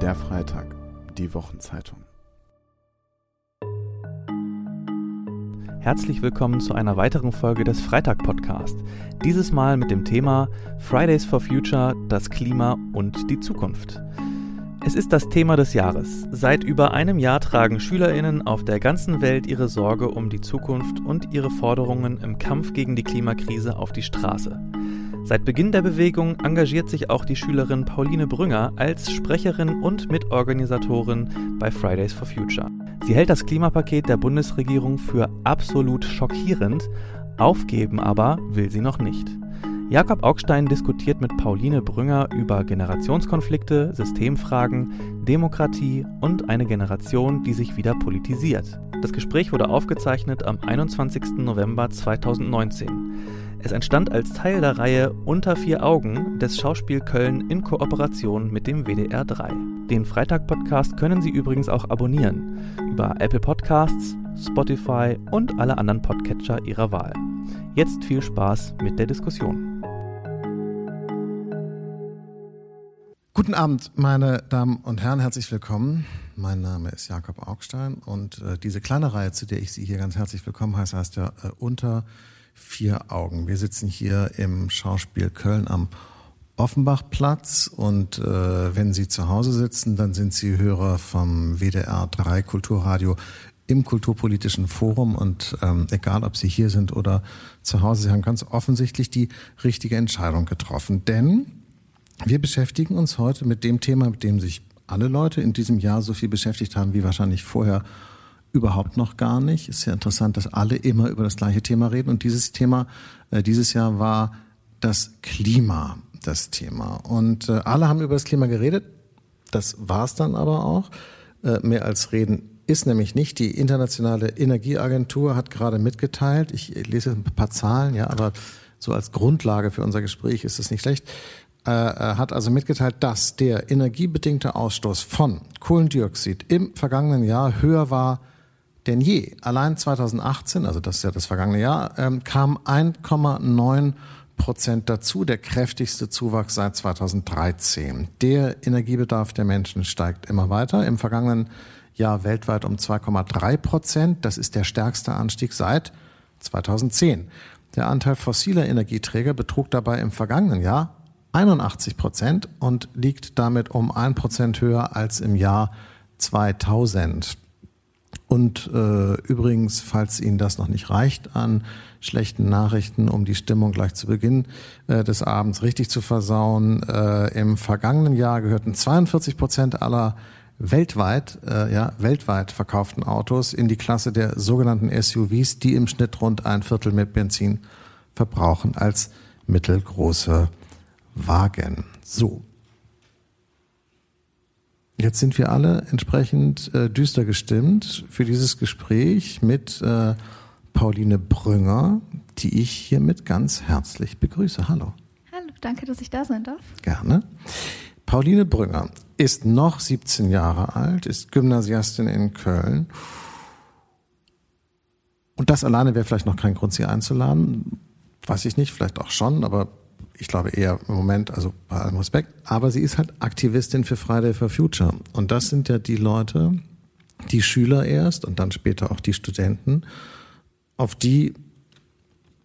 Der Freitag, die Wochenzeitung. Herzlich willkommen zu einer weiteren Folge des Freitag-Podcast. Dieses Mal mit dem Thema Fridays for Future, das Klima und die Zukunft. Es ist das Thema des Jahres. Seit über einem Jahr tragen Schülerinnen auf der ganzen Welt ihre Sorge um die Zukunft und ihre Forderungen im Kampf gegen die Klimakrise auf die Straße. Seit Beginn der Bewegung engagiert sich auch die Schülerin Pauline Brünger als Sprecherin und Mitorganisatorin bei Fridays for Future. Sie hält das Klimapaket der Bundesregierung für absolut schockierend, aufgeben aber will sie noch nicht. Jakob Augstein diskutiert mit Pauline Brünger über Generationskonflikte, Systemfragen, Demokratie und eine Generation, die sich wieder politisiert. Das Gespräch wurde aufgezeichnet am 21. November 2019. Es entstand als Teil der Reihe Unter vier Augen des Schauspiel Köln in Kooperation mit dem WDR 3. Den Freitag-Podcast können Sie übrigens auch abonnieren über Apple Podcasts, Spotify und alle anderen Podcatcher Ihrer Wahl. Jetzt viel Spaß mit der Diskussion. Guten Abend, meine Damen und Herren, herzlich willkommen. Mein Name ist Jakob Augstein und äh, diese kleine Reihe, zu der ich Sie hier ganz herzlich willkommen heiße, heißt ja äh, Unter vier Augen. Wir sitzen hier im Schauspiel Köln am Offenbachplatz und äh, wenn Sie zu Hause sitzen, dann sind Sie Hörer vom WDR 3 Kulturradio im Kulturpolitischen Forum und ähm, egal, ob Sie hier sind oder zu Hause, Sie haben ganz offensichtlich die richtige Entscheidung getroffen, denn wir beschäftigen uns heute mit dem Thema, mit dem sich alle Leute in diesem Jahr so viel beschäftigt haben wie wahrscheinlich vorher überhaupt noch gar nicht. Ist ja interessant, dass alle immer über das gleiche Thema reden. Und dieses Thema äh, dieses Jahr war das Klima das Thema. Und äh, alle haben über das Klima geredet. Das war's dann aber auch. Äh, mehr als reden ist nämlich nicht. Die Internationale Energieagentur hat gerade mitgeteilt, ich lese ein paar Zahlen, ja, aber so als Grundlage für unser Gespräch ist es nicht schlecht. Äh, äh, hat also mitgeteilt, dass der energiebedingte Ausstoß von Kohlendioxid im vergangenen Jahr höher war denn je. Allein 2018, also das ist ja das vergangene Jahr, ähm, kam 1,9 Prozent dazu, der kräftigste Zuwachs seit 2013. Der Energiebedarf der Menschen steigt immer weiter. Im vergangenen Jahr weltweit um 2,3 Prozent. Das ist der stärkste Anstieg seit 2010. Der Anteil fossiler Energieträger betrug dabei im vergangenen Jahr 81 Prozent und liegt damit um ein Prozent höher als im Jahr 2000. Und äh, übrigens, falls Ihnen das noch nicht reicht an schlechten Nachrichten, um die Stimmung gleich zu Beginn äh, des Abends richtig zu versauen, äh, im vergangenen Jahr gehörten 42 Prozent aller weltweit, äh, ja, weltweit verkauften Autos in die Klasse der sogenannten SUVs, die im Schnitt rund ein Viertel mehr Benzin verbrauchen als mittelgroße Wagen. So. Jetzt sind wir alle entsprechend äh, düster gestimmt für dieses Gespräch mit äh, Pauline Brünger, die ich hiermit ganz herzlich begrüße. Hallo. Hallo, danke, dass ich da sein darf. Gerne. Pauline Brünger ist noch 17 Jahre alt, ist Gymnasiastin in Köln. Und das alleine wäre vielleicht noch kein Grund, sie einzuladen. Weiß ich nicht, vielleicht auch schon, aber ich glaube eher im Moment, also bei allem Respekt, aber sie ist halt Aktivistin für Friday for Future. Und das sind ja die Leute, die Schüler erst und dann später auch die Studenten, auf die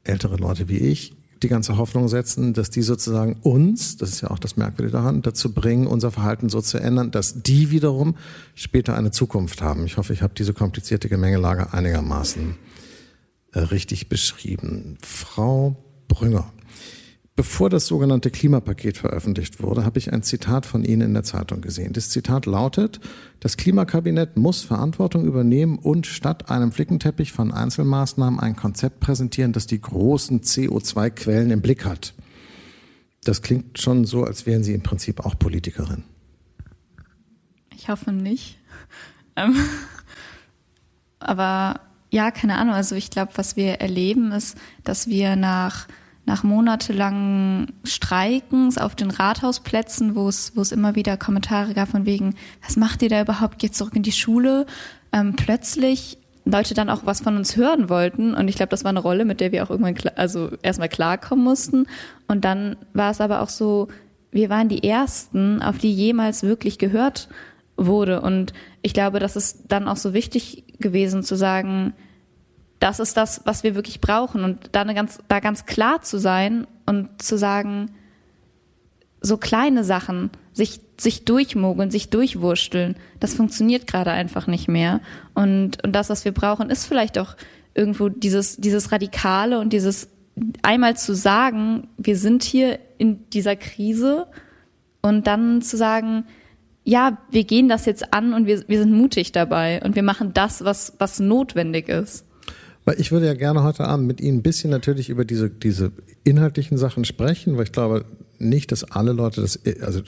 ältere Leute wie ich die ganze Hoffnung setzen, dass die sozusagen uns, das ist ja auch das Merkwürdige daran, dazu bringen, unser Verhalten so zu ändern, dass die wiederum später eine Zukunft haben. Ich hoffe, ich habe diese komplizierte Gemengelage einigermaßen äh, richtig beschrieben. Frau Brünger, Bevor das sogenannte Klimapaket veröffentlicht wurde, habe ich ein Zitat von Ihnen in der Zeitung gesehen. Das Zitat lautet, das Klimakabinett muss Verantwortung übernehmen und statt einem Flickenteppich von Einzelmaßnahmen ein Konzept präsentieren, das die großen CO2-Quellen im Blick hat. Das klingt schon so, als wären Sie im Prinzip auch Politikerin. Ich hoffe nicht. Ähm, aber ja, keine Ahnung. Also ich glaube, was wir erleben, ist, dass wir nach nach monatelangen Streikens auf den Rathausplätzen, wo es, wo es immer wieder Kommentare gab von wegen, was macht ihr da überhaupt, geht zurück in die Schule, ähm, plötzlich Leute dann auch was von uns hören wollten. Und ich glaube, das war eine Rolle, mit der wir auch irgendwann, also erstmal klarkommen mussten. Und dann war es aber auch so, wir waren die Ersten, auf die jemals wirklich gehört wurde. Und ich glaube, das ist dann auch so wichtig gewesen zu sagen, das ist das, was wir wirklich brauchen. Und da, ganz, da ganz klar zu sein und zu sagen, so kleine Sachen, sich, sich durchmogeln, sich durchwursteln, das funktioniert gerade einfach nicht mehr. Und, und das, was wir brauchen, ist vielleicht auch irgendwo dieses, dieses Radikale und dieses einmal zu sagen, wir sind hier in dieser Krise und dann zu sagen, ja, wir gehen das jetzt an und wir, wir sind mutig dabei und wir machen das, was, was notwendig ist. Weil ich würde ja gerne heute Abend mit Ihnen ein bisschen natürlich über diese, diese inhaltlichen Sachen sprechen, weil ich glaube nicht, dass alle Leute das, also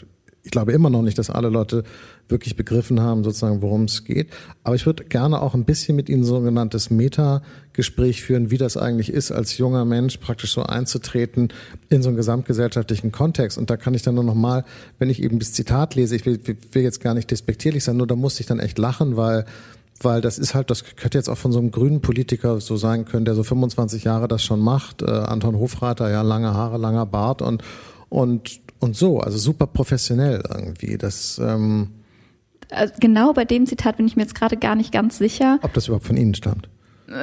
ich glaube immer noch nicht, dass alle Leute wirklich begriffen haben, sozusagen, worum es geht. Aber ich würde gerne auch ein bisschen mit Ihnen so ein genanntes Meta-Gespräch führen, wie das eigentlich ist, als junger Mensch praktisch so einzutreten in so einen gesamtgesellschaftlichen Kontext. Und da kann ich dann nur noch mal, wenn ich eben das Zitat lese, ich will, will jetzt gar nicht despektierlich sein, nur da muss ich dann echt lachen, weil weil das ist halt, das könnte jetzt auch von so einem grünen Politiker so sein können, der so 25 Jahre das schon macht. Äh, Anton Hofreiter, ja, lange Haare, langer Bart und und und so, also super professionell irgendwie. Das ähm, also genau bei dem Zitat bin ich mir jetzt gerade gar nicht ganz sicher. Ob das überhaupt von Ihnen stammt?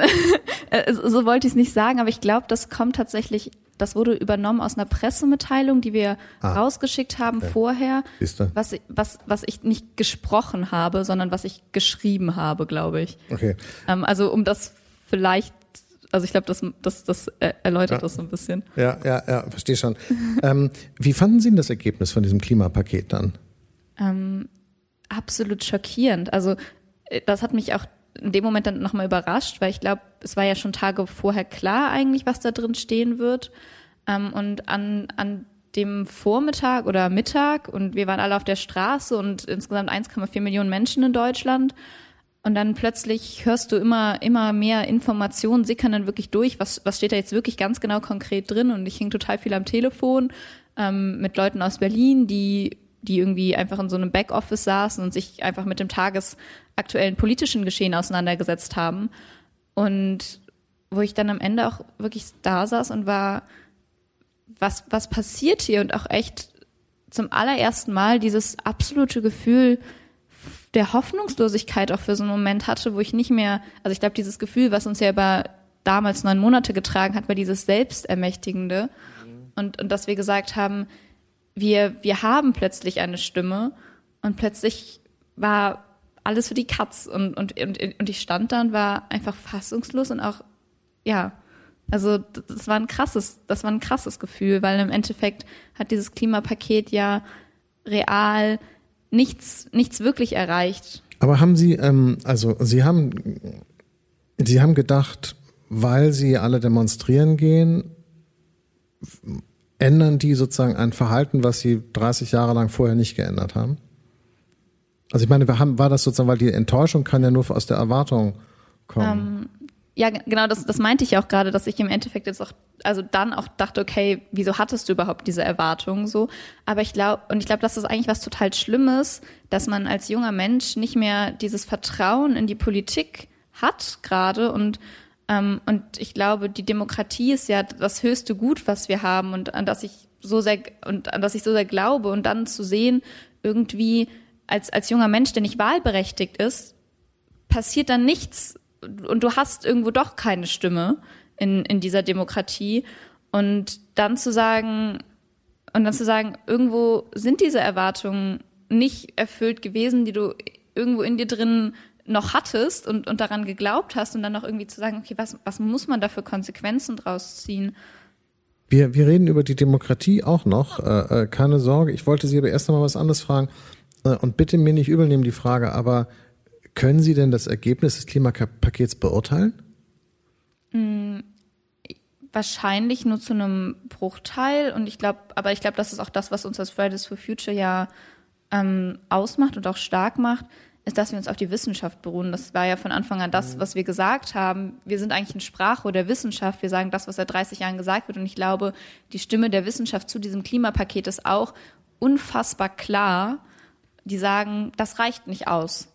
Äh, so wollte ich es nicht sagen, aber ich glaube, das kommt tatsächlich das wurde übernommen aus einer Pressemitteilung, die wir ah, rausgeschickt haben okay. vorher, was, was, was ich nicht gesprochen habe, sondern was ich geschrieben habe, glaube ich. Okay. Ähm, also um das vielleicht, also ich glaube, das, das, das erläutert ja. das so ein bisschen. Ja, ja, ja, verstehe schon. ähm, wie fanden Sie denn das Ergebnis von diesem Klimapaket dann? Ähm, absolut schockierend. Also äh, das hat mich auch in dem Moment dann nochmal überrascht, weil ich glaube, es war ja schon Tage vorher klar eigentlich, was da drin stehen wird. Ähm, und an, an dem Vormittag oder Mittag und wir waren alle auf der Straße und insgesamt 1,4 Millionen Menschen in Deutschland. Und dann plötzlich hörst du immer, immer mehr Informationen sickern dann wirklich durch. Was, was steht da jetzt wirklich ganz genau konkret drin? Und ich hing total viel am Telefon ähm, mit Leuten aus Berlin, die die irgendwie einfach in so einem Backoffice saßen und sich einfach mit dem tagesaktuellen politischen Geschehen auseinandergesetzt haben. Und wo ich dann am Ende auch wirklich da saß und war, was, was passiert hier? Und auch echt zum allerersten Mal dieses absolute Gefühl der Hoffnungslosigkeit auch für so einen Moment hatte, wo ich nicht mehr, also ich glaube, dieses Gefühl, was uns ja über damals neun Monate getragen hat, war dieses Selbstermächtigende. Und, und dass wir gesagt haben, wir, wir haben plötzlich eine Stimme und plötzlich war alles für die Katz und, und, und, und ich stand da und war einfach fassungslos und auch, ja, also das war ein krasses, das war ein krasses Gefühl, weil im Endeffekt hat dieses Klimapaket ja real nichts, nichts wirklich erreicht. Aber haben Sie, ähm, also Sie haben, Sie haben gedacht, weil Sie alle demonstrieren gehen, ändern die sozusagen ein Verhalten, was sie 30 Jahre lang vorher nicht geändert haben? Also ich meine, wir haben, war das sozusagen, weil die Enttäuschung kann ja nur aus der Erwartung kommen. Ähm, ja, genau, das, das meinte ich auch gerade, dass ich im Endeffekt jetzt auch, also dann auch dachte, okay, wieso hattest du überhaupt diese Erwartung so? Aber ich glaube, und ich glaube, das ist eigentlich was total Schlimmes, dass man als junger Mensch nicht mehr dieses Vertrauen in die Politik hat gerade und und ich glaube, die Demokratie ist ja das höchste Gut, was wir haben und an das ich so sehr und an das ich so sehr glaube. Und dann zu sehen, irgendwie als als junger Mensch, der nicht wahlberechtigt ist, passiert dann nichts und du hast irgendwo doch keine Stimme in in dieser Demokratie. Und dann zu sagen und dann zu sagen, irgendwo sind diese Erwartungen nicht erfüllt gewesen, die du irgendwo in dir drin noch hattest und, und daran geglaubt hast und dann noch irgendwie zu sagen, okay, was, was muss man da für Konsequenzen draus ziehen? Wir, wir reden über die Demokratie auch noch, äh, äh keine Sorge. Ich wollte Sie aber erst einmal was anderes fragen äh, und bitte mir nicht übel nehmen die Frage, aber können Sie denn das Ergebnis des Klimapakets beurteilen? Mm, wahrscheinlich nur zu einem Bruchteil und ich glaube, aber ich glaube, das ist auch das, was uns als Fridays for Future ja ähm, ausmacht und auch stark macht, ist, dass wir uns auf die Wissenschaft beruhen. Das war ja von Anfang an das, mhm. was wir gesagt haben. Wir sind eigentlich ein Sprachrohr der Wissenschaft. Wir sagen das, was seit 30 Jahren gesagt wird. Und ich glaube, die Stimme der Wissenschaft zu diesem Klimapaket ist auch unfassbar klar. Die sagen, das reicht nicht aus.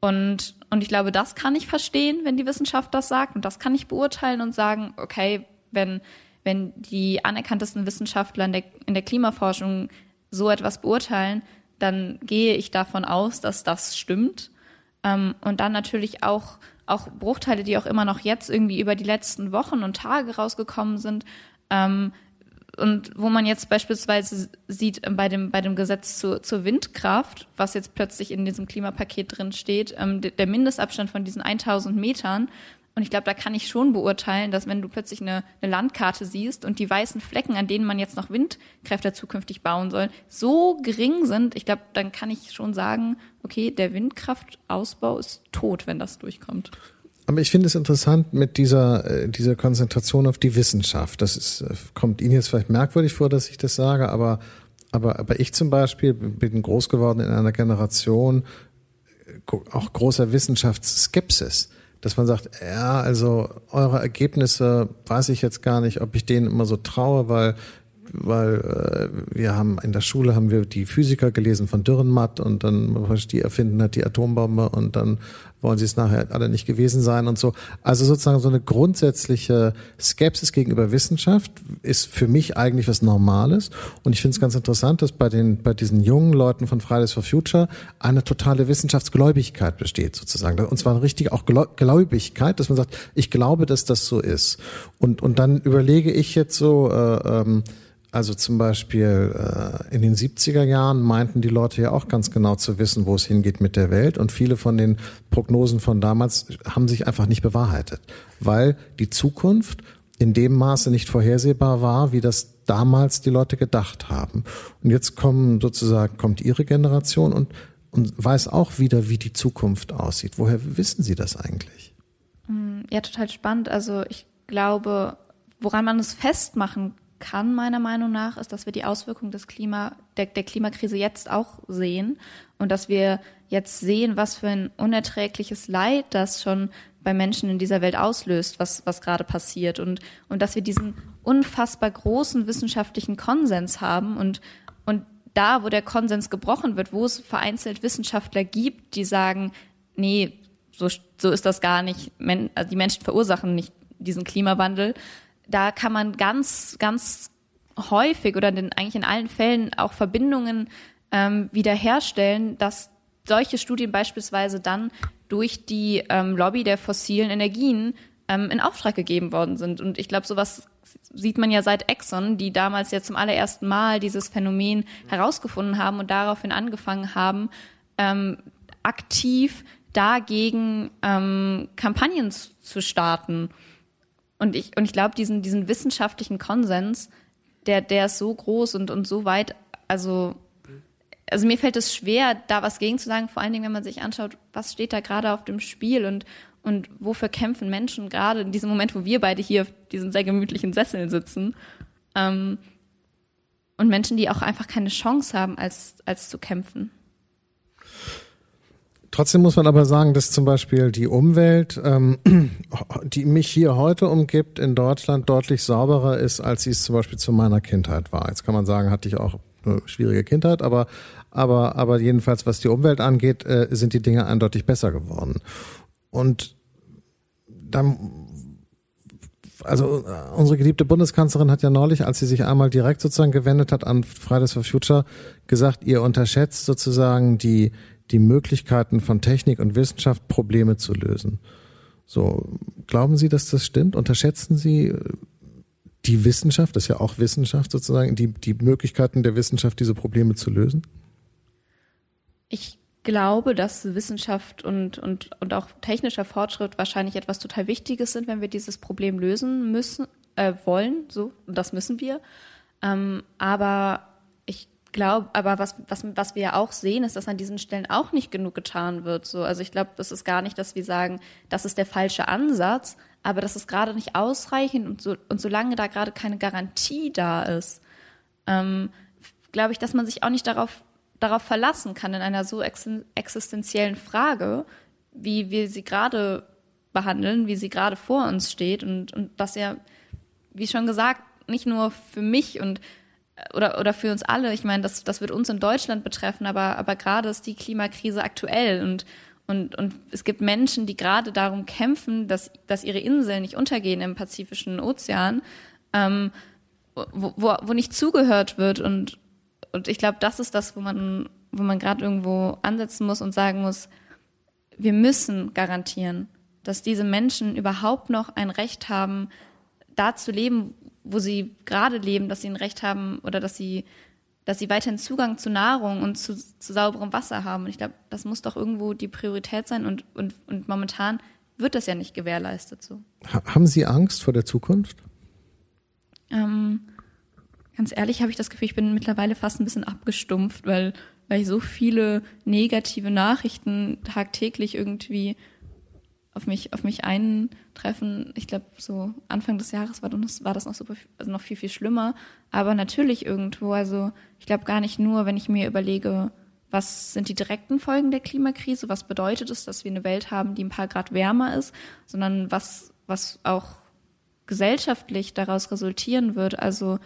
Und, und ich glaube, das kann ich verstehen, wenn die Wissenschaft das sagt. Und das kann ich beurteilen und sagen, okay, wenn, wenn die anerkanntesten Wissenschaftler in der, in der Klimaforschung so etwas beurteilen, dann gehe ich davon aus, dass das stimmt. Ähm, und dann natürlich auch, auch Bruchteile, die auch immer noch jetzt irgendwie über die letzten Wochen und Tage rausgekommen sind. Ähm, und wo man jetzt beispielsweise sieht ähm, bei dem, bei dem Gesetz zu, zur Windkraft, was jetzt plötzlich in diesem Klimapaket drin steht, ähm, der Mindestabstand von diesen 1000 Metern, und ich glaube, da kann ich schon beurteilen, dass wenn du plötzlich eine, eine, Landkarte siehst und die weißen Flecken, an denen man jetzt noch Windkräfte zukünftig bauen soll, so gering sind, ich glaube, dann kann ich schon sagen, okay, der Windkraftausbau ist tot, wenn das durchkommt. Aber ich finde es interessant mit dieser, äh, dieser Konzentration auf die Wissenschaft. Das ist, äh, kommt Ihnen jetzt vielleicht merkwürdig vor, dass ich das sage, aber, aber, aber ich zum Beispiel bin groß geworden in einer Generation äh, auch großer Wissenschaftsskepsis dass man sagt, ja, also eure Ergebnisse weiß ich jetzt gar nicht, ob ich denen immer so traue, weil weil äh, wir haben in der Schule haben wir die Physiker gelesen von Dürrenmatt und dann die erfinden hat die Atombombe und dann wollen sie es nachher alle nicht gewesen sein und so. Also sozusagen so eine grundsätzliche Skepsis gegenüber Wissenschaft ist für mich eigentlich was Normales. Und ich finde es ganz interessant, dass bei den bei diesen jungen Leuten von Fridays for Future eine totale Wissenschaftsgläubigkeit besteht sozusagen. Und zwar eine richtige auch Gläubigkeit, dass man sagt, ich glaube, dass das so ist. Und und dann überlege ich jetzt so äh, ähm, also zum Beispiel äh, in den 70er Jahren meinten die Leute ja auch ganz genau zu wissen, wo es hingeht mit der Welt. Und viele von den Prognosen von damals haben sich einfach nicht bewahrheitet, weil die Zukunft in dem Maße nicht vorhersehbar war, wie das damals die Leute gedacht haben. Und jetzt kommen sozusagen, kommt ihre Generation und, und weiß auch wieder, wie die Zukunft aussieht. Woher wissen Sie das eigentlich? Mm, ja, total spannend. Also ich glaube, woran man es festmachen kann, meiner Meinung nach, ist, dass wir die Auswirkungen des Klima, der, der Klimakrise jetzt auch sehen und dass wir jetzt sehen, was für ein unerträgliches Leid das schon bei Menschen in dieser Welt auslöst, was, was gerade passiert. Und, und dass wir diesen unfassbar großen wissenschaftlichen Konsens haben und, und da, wo der Konsens gebrochen wird, wo es vereinzelt Wissenschaftler gibt, die sagen, nee, so, so ist das gar nicht, also die Menschen verursachen nicht diesen Klimawandel, da kann man ganz, ganz häufig oder in, eigentlich in allen Fällen auch Verbindungen ähm, wiederherstellen, dass solche Studien beispielsweise dann durch die ähm, Lobby der fossilen Energien ähm, in Auftrag gegeben worden sind. Und ich glaube, sowas sieht man ja seit Exxon, die damals ja zum allerersten Mal dieses Phänomen herausgefunden haben und daraufhin angefangen haben, ähm, aktiv dagegen ähm, Kampagnen zu starten. Und ich, und ich glaube, diesen, diesen wissenschaftlichen Konsens, der, der ist so groß und, und so weit, also, also mir fällt es schwer, da was gegen zu sagen, vor allen Dingen, wenn man sich anschaut, was steht da gerade auf dem Spiel und, und wofür kämpfen Menschen gerade in diesem Moment, wo wir beide hier auf diesen sehr gemütlichen Sesseln sitzen. Ähm, und Menschen, die auch einfach keine Chance haben, als, als zu kämpfen. Trotzdem muss man aber sagen, dass zum Beispiel die Umwelt, ähm, die mich hier heute umgibt, in Deutschland deutlich sauberer ist, als sie es zum Beispiel zu meiner Kindheit war. Jetzt kann man sagen, hatte ich auch eine schwierige Kindheit, aber, aber, aber jedenfalls, was die Umwelt angeht, äh, sind die Dinge eindeutig besser geworden. Und dann also äh, unsere geliebte Bundeskanzlerin hat ja neulich, als sie sich einmal direkt sozusagen gewendet hat an Fridays for Future, gesagt, ihr unterschätzt sozusagen die die Möglichkeiten von Technik und Wissenschaft, Probleme zu lösen. So, glauben Sie, dass das stimmt? Unterschätzen Sie äh, die Wissenschaft, das ist ja auch Wissenschaft sozusagen, die, die Möglichkeiten der Wissenschaft, diese Probleme zu lösen? Ich glaube, dass Wissenschaft und, und, und auch technischer Fortschritt wahrscheinlich etwas total Wichtiges sind, wenn wir dieses Problem lösen müssen, äh, wollen, so, und das müssen wir. Ähm, aber glaube, aber was, was, was wir ja auch sehen, ist, dass an diesen Stellen auch nicht genug getan wird. So, also ich glaube, das ist gar nicht, dass wir sagen, das ist der falsche Ansatz, aber das ist gerade nicht ausreichend und, so, und solange da gerade keine Garantie da ist, ähm, glaube ich, dass man sich auch nicht darauf, darauf verlassen kann in einer so existenziellen Frage, wie wir sie gerade behandeln, wie sie gerade vor uns steht und, und das ja, wie schon gesagt, nicht nur für mich und oder, oder für uns alle. Ich meine, das, das wird uns in Deutschland betreffen, aber, aber gerade ist die Klimakrise aktuell und, und, und es gibt Menschen, die gerade darum kämpfen, dass, dass ihre Inseln nicht untergehen im Pazifischen Ozean, ähm, wo, wo, wo nicht zugehört wird und, und ich glaube, das ist das, wo man, wo man gerade irgendwo ansetzen muss und sagen muss, wir müssen garantieren, dass diese Menschen überhaupt noch ein Recht haben, da zu leben, wo sie gerade leben, dass sie ein Recht haben oder dass sie, dass sie weiterhin Zugang zu Nahrung und zu, zu sauberem Wasser haben. Und ich glaube, das muss doch irgendwo die Priorität sein und, und, und momentan wird das ja nicht gewährleistet so. Haben Sie Angst vor der Zukunft? Ähm, ganz ehrlich habe ich das Gefühl, ich bin mittlerweile fast ein bisschen abgestumpft, weil, weil ich so viele negative Nachrichten tagtäglich irgendwie auf mich, auf mich eintreffen. Ich glaube, so Anfang des Jahres war das, war das noch super, also noch viel, viel schlimmer. Aber natürlich irgendwo, also ich glaube gar nicht nur, wenn ich mir überlege, was sind die direkten Folgen der Klimakrise, was bedeutet es, dass wir eine Welt haben, die ein paar Grad wärmer ist, sondern was, was auch gesellschaftlich daraus resultieren wird. Also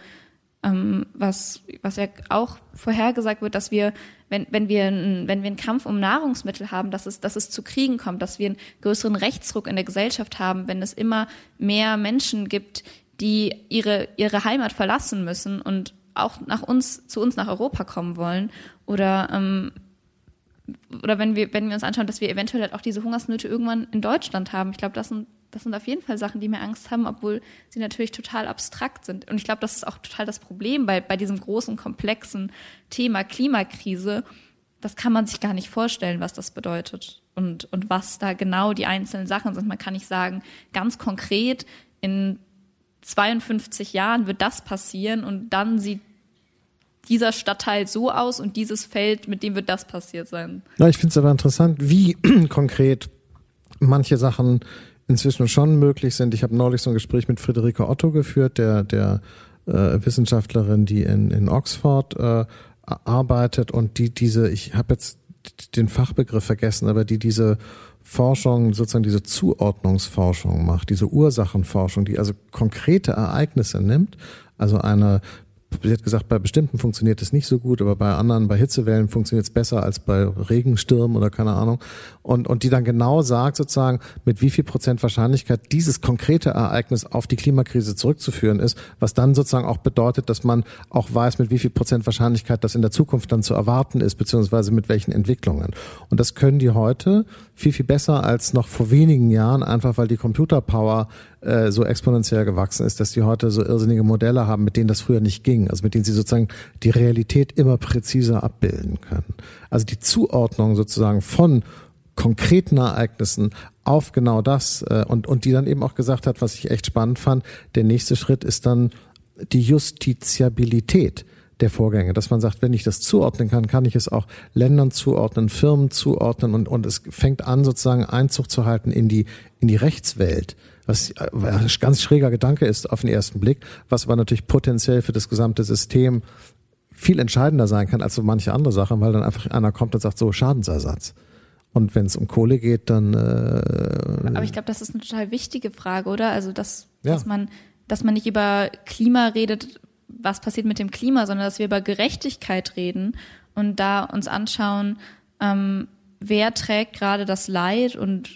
ähm, was, was ja auch vorhergesagt wird, dass wir, wenn, wenn, wir, wenn wir einen Kampf um Nahrungsmittel haben, dass es, dass es zu Kriegen kommt, dass wir einen größeren Rechtsdruck in der Gesellschaft haben, wenn es immer mehr Menschen gibt, die ihre, ihre Heimat verlassen müssen und auch nach uns, zu uns nach Europa kommen wollen. Oder, ähm, oder wenn wir, wenn wir uns anschauen, dass wir eventuell halt auch diese Hungersnöte irgendwann in Deutschland haben. Ich glaube, das sind das sind auf jeden Fall Sachen, die mir Angst haben, obwohl sie natürlich total abstrakt sind. Und ich glaube, das ist auch total das Problem bei, bei diesem großen, komplexen Thema Klimakrise. Das kann man sich gar nicht vorstellen, was das bedeutet und, und was da genau die einzelnen Sachen sind. Man kann nicht sagen, ganz konkret, in 52 Jahren wird das passieren und dann sieht dieser Stadtteil so aus und dieses Feld, mit dem wird das passiert sein. Na, ich finde es aber interessant, wie konkret manche Sachen inzwischen schon möglich sind. Ich habe neulich so ein Gespräch mit Friederike Otto geführt, der, der äh, Wissenschaftlerin, die in, in Oxford äh, arbeitet und die diese, ich habe jetzt den Fachbegriff vergessen, aber die diese Forschung, sozusagen diese Zuordnungsforschung macht, diese Ursachenforschung, die also konkrete Ereignisse nimmt, also eine sie hat gesagt, bei bestimmten funktioniert es nicht so gut, aber bei anderen, bei Hitzewellen funktioniert es besser als bei Regenstürmen oder keine Ahnung. Und, und die dann genau sagt sozusagen, mit wie viel Prozent Wahrscheinlichkeit dieses konkrete Ereignis auf die Klimakrise zurückzuführen ist, was dann sozusagen auch bedeutet, dass man auch weiß, mit wie viel Prozent Wahrscheinlichkeit das in der Zukunft dann zu erwarten ist, beziehungsweise mit welchen Entwicklungen. Und das können die heute viel, viel besser als noch vor wenigen Jahren, einfach weil die Computerpower äh, so exponentiell gewachsen ist, dass die heute so irrsinnige Modelle haben, mit denen das früher nicht ging, also mit denen sie sozusagen die Realität immer präziser abbilden können. Also die Zuordnung sozusagen von konkreten Ereignissen auf genau das äh, und, und die dann eben auch gesagt hat, was ich echt spannend fand, der nächste Schritt ist dann die Justiziabilität der Vorgänge, dass man sagt, wenn ich das zuordnen kann, kann ich es auch Ländern zuordnen, Firmen zuordnen und, und es fängt an, sozusagen Einzug zu halten in die, in die Rechtswelt was ein ganz schräger Gedanke ist auf den ersten Blick, was aber natürlich potenziell für das gesamte System viel entscheidender sein kann als so manche andere Sachen, weil dann einfach einer kommt und sagt so Schadensersatz. Und wenn es um Kohle geht, dann. Äh, aber ich glaube, das ist eine total wichtige Frage, oder? Also dass, ja. dass man, dass man nicht über Klima redet, was passiert mit dem Klima, sondern dass wir über Gerechtigkeit reden und da uns anschauen, ähm, wer trägt gerade das Leid und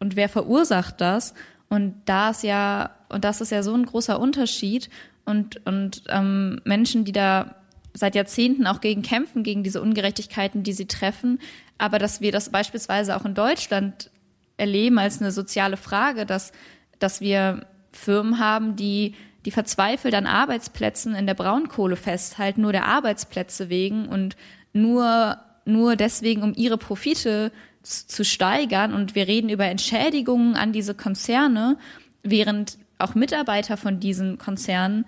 und wer verursacht das und da ist ja, und das ist ja so ein großer Unterschied. Und, und ähm, Menschen, die da seit Jahrzehnten auch gegen kämpfen, gegen diese Ungerechtigkeiten, die sie treffen, aber dass wir das beispielsweise auch in Deutschland erleben als eine soziale Frage, dass, dass wir Firmen haben, die, die verzweifelt an Arbeitsplätzen in der Braunkohle festhalten, nur der Arbeitsplätze wegen und nur, nur deswegen, um ihre Profite zu steigern. Und wir reden über Entschädigungen an diese Konzerne, während auch Mitarbeiter von diesen Konzernen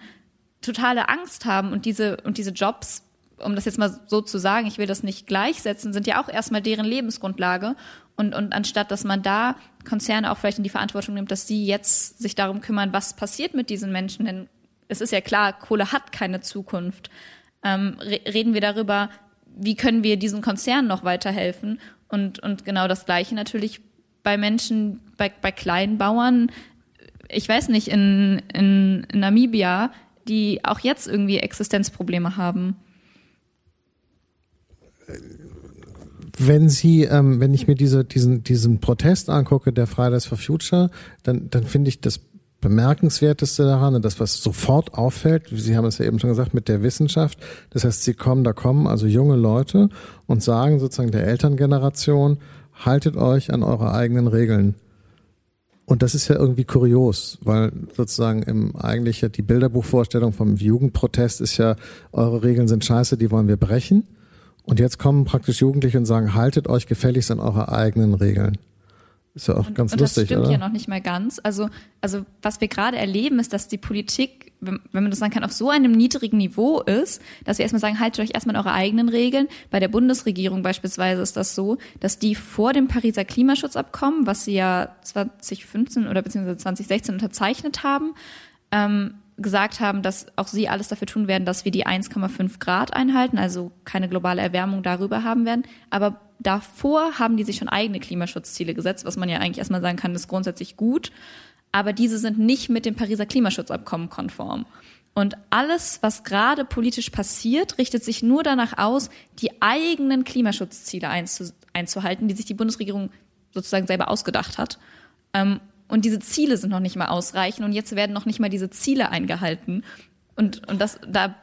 totale Angst haben und diese, und diese Jobs, um das jetzt mal so zu sagen, ich will das nicht gleichsetzen, sind ja auch erstmal deren Lebensgrundlage. Und, und anstatt, dass man da Konzerne auch vielleicht in die Verantwortung nimmt, dass sie jetzt sich darum kümmern, was passiert mit diesen Menschen, denn es ist ja klar, Kohle hat keine Zukunft. Ähm, reden wir darüber, wie können wir diesen Konzernen noch weiterhelfen und, und genau das Gleiche natürlich bei Menschen, bei, bei kleinen ich weiß nicht, in, in, in Namibia, die auch jetzt irgendwie Existenzprobleme haben. Wenn Sie, ähm, wenn ich mir diese, diesen, diesen Protest angucke, der Fridays for Future, dann, dann finde ich das Bemerkenswerteste daran und das, was sofort auffällt, Sie haben es ja eben schon gesagt, mit der Wissenschaft. Das heißt, Sie kommen, da kommen also junge Leute und sagen sozusagen der Elterngeneration, haltet euch an eure eigenen Regeln. Und das ist ja irgendwie kurios, weil sozusagen im eigentlich ja die Bilderbuchvorstellung vom Jugendprotest ist ja, eure Regeln sind scheiße, die wollen wir brechen. Und jetzt kommen praktisch Jugendliche und sagen, haltet euch gefälligst an eure eigenen Regeln. Ist ja auch und, ganz und lustig, das stimmt oder? ja noch nicht mal ganz. Also, also was wir gerade erleben, ist, dass die Politik, wenn, wenn man das sagen kann, auf so einem niedrigen Niveau ist, dass wir erstmal sagen, haltet euch erstmal an eure eigenen Regeln. Bei der Bundesregierung beispielsweise ist das so, dass die vor dem Pariser Klimaschutzabkommen, was sie ja 2015 oder beziehungsweise 2016 unterzeichnet haben, ähm, gesagt haben, dass auch sie alles dafür tun werden, dass wir die 1,5 Grad einhalten, also keine globale Erwärmung darüber haben werden. Aber davor haben die sich schon eigene Klimaschutzziele gesetzt, was man ja eigentlich erstmal sagen kann, ist grundsätzlich gut. Aber diese sind nicht mit dem Pariser Klimaschutzabkommen konform. Und alles, was gerade politisch passiert, richtet sich nur danach aus, die eigenen Klimaschutzziele einzu einzuhalten, die sich die Bundesregierung sozusagen selber ausgedacht hat. Und diese Ziele sind noch nicht mal ausreichend und jetzt werden noch nicht mal diese Ziele eingehalten. Und, und das, da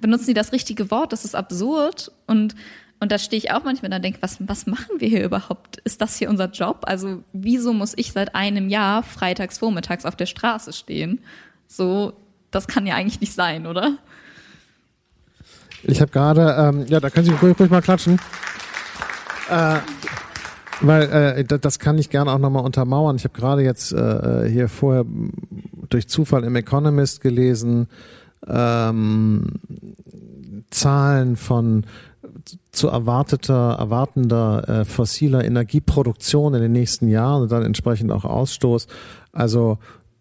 benutzen sie das richtige Wort, das ist absurd. Und, und da stehe ich auch manchmal und denke, was, was machen wir hier überhaupt? Ist das hier unser Job? Also wieso muss ich seit einem Jahr freitags vormittags auf der Straße stehen? So, das kann ja eigentlich nicht sein, oder? Ich habe gerade, ähm, ja, da können Sie ruhig, ruhig mal klatschen. Äh, weil äh, das kann ich gerne auch nochmal untermauern. Ich habe gerade jetzt äh, hier vorher durch Zufall im Economist gelesen, ähm, Zahlen von zu erwarteter, erwartender äh, fossiler Energieproduktion in den nächsten Jahren und dann entsprechend auch Ausstoß. Also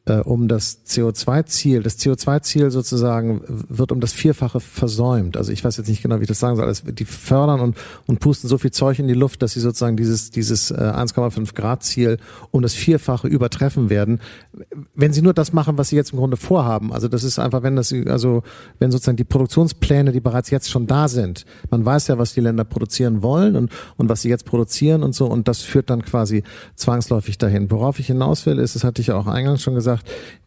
äh, um das CO2-Ziel, das CO2-Ziel sozusagen wird um das Vierfache versäumt. Also ich weiß jetzt nicht genau, wie ich das sagen soll. Also die fördern und, und pusten so viel Zeug in die Luft, dass sie sozusagen dieses, dieses äh, 1,5 Grad Ziel um das Vierfache übertreffen werden. Wenn sie nur das machen, was sie jetzt im Grunde vorhaben. Also das ist einfach, wenn das, also wenn sozusagen die Produktionspläne, die bereits jetzt schon da sind. Man weiß ja, was die Länder produzieren wollen und, und was sie jetzt produzieren und so. Und das führt dann quasi zwangsläufig dahin. Worauf ich hinaus will, ist, das hatte ich ja auch eingangs schon gesagt,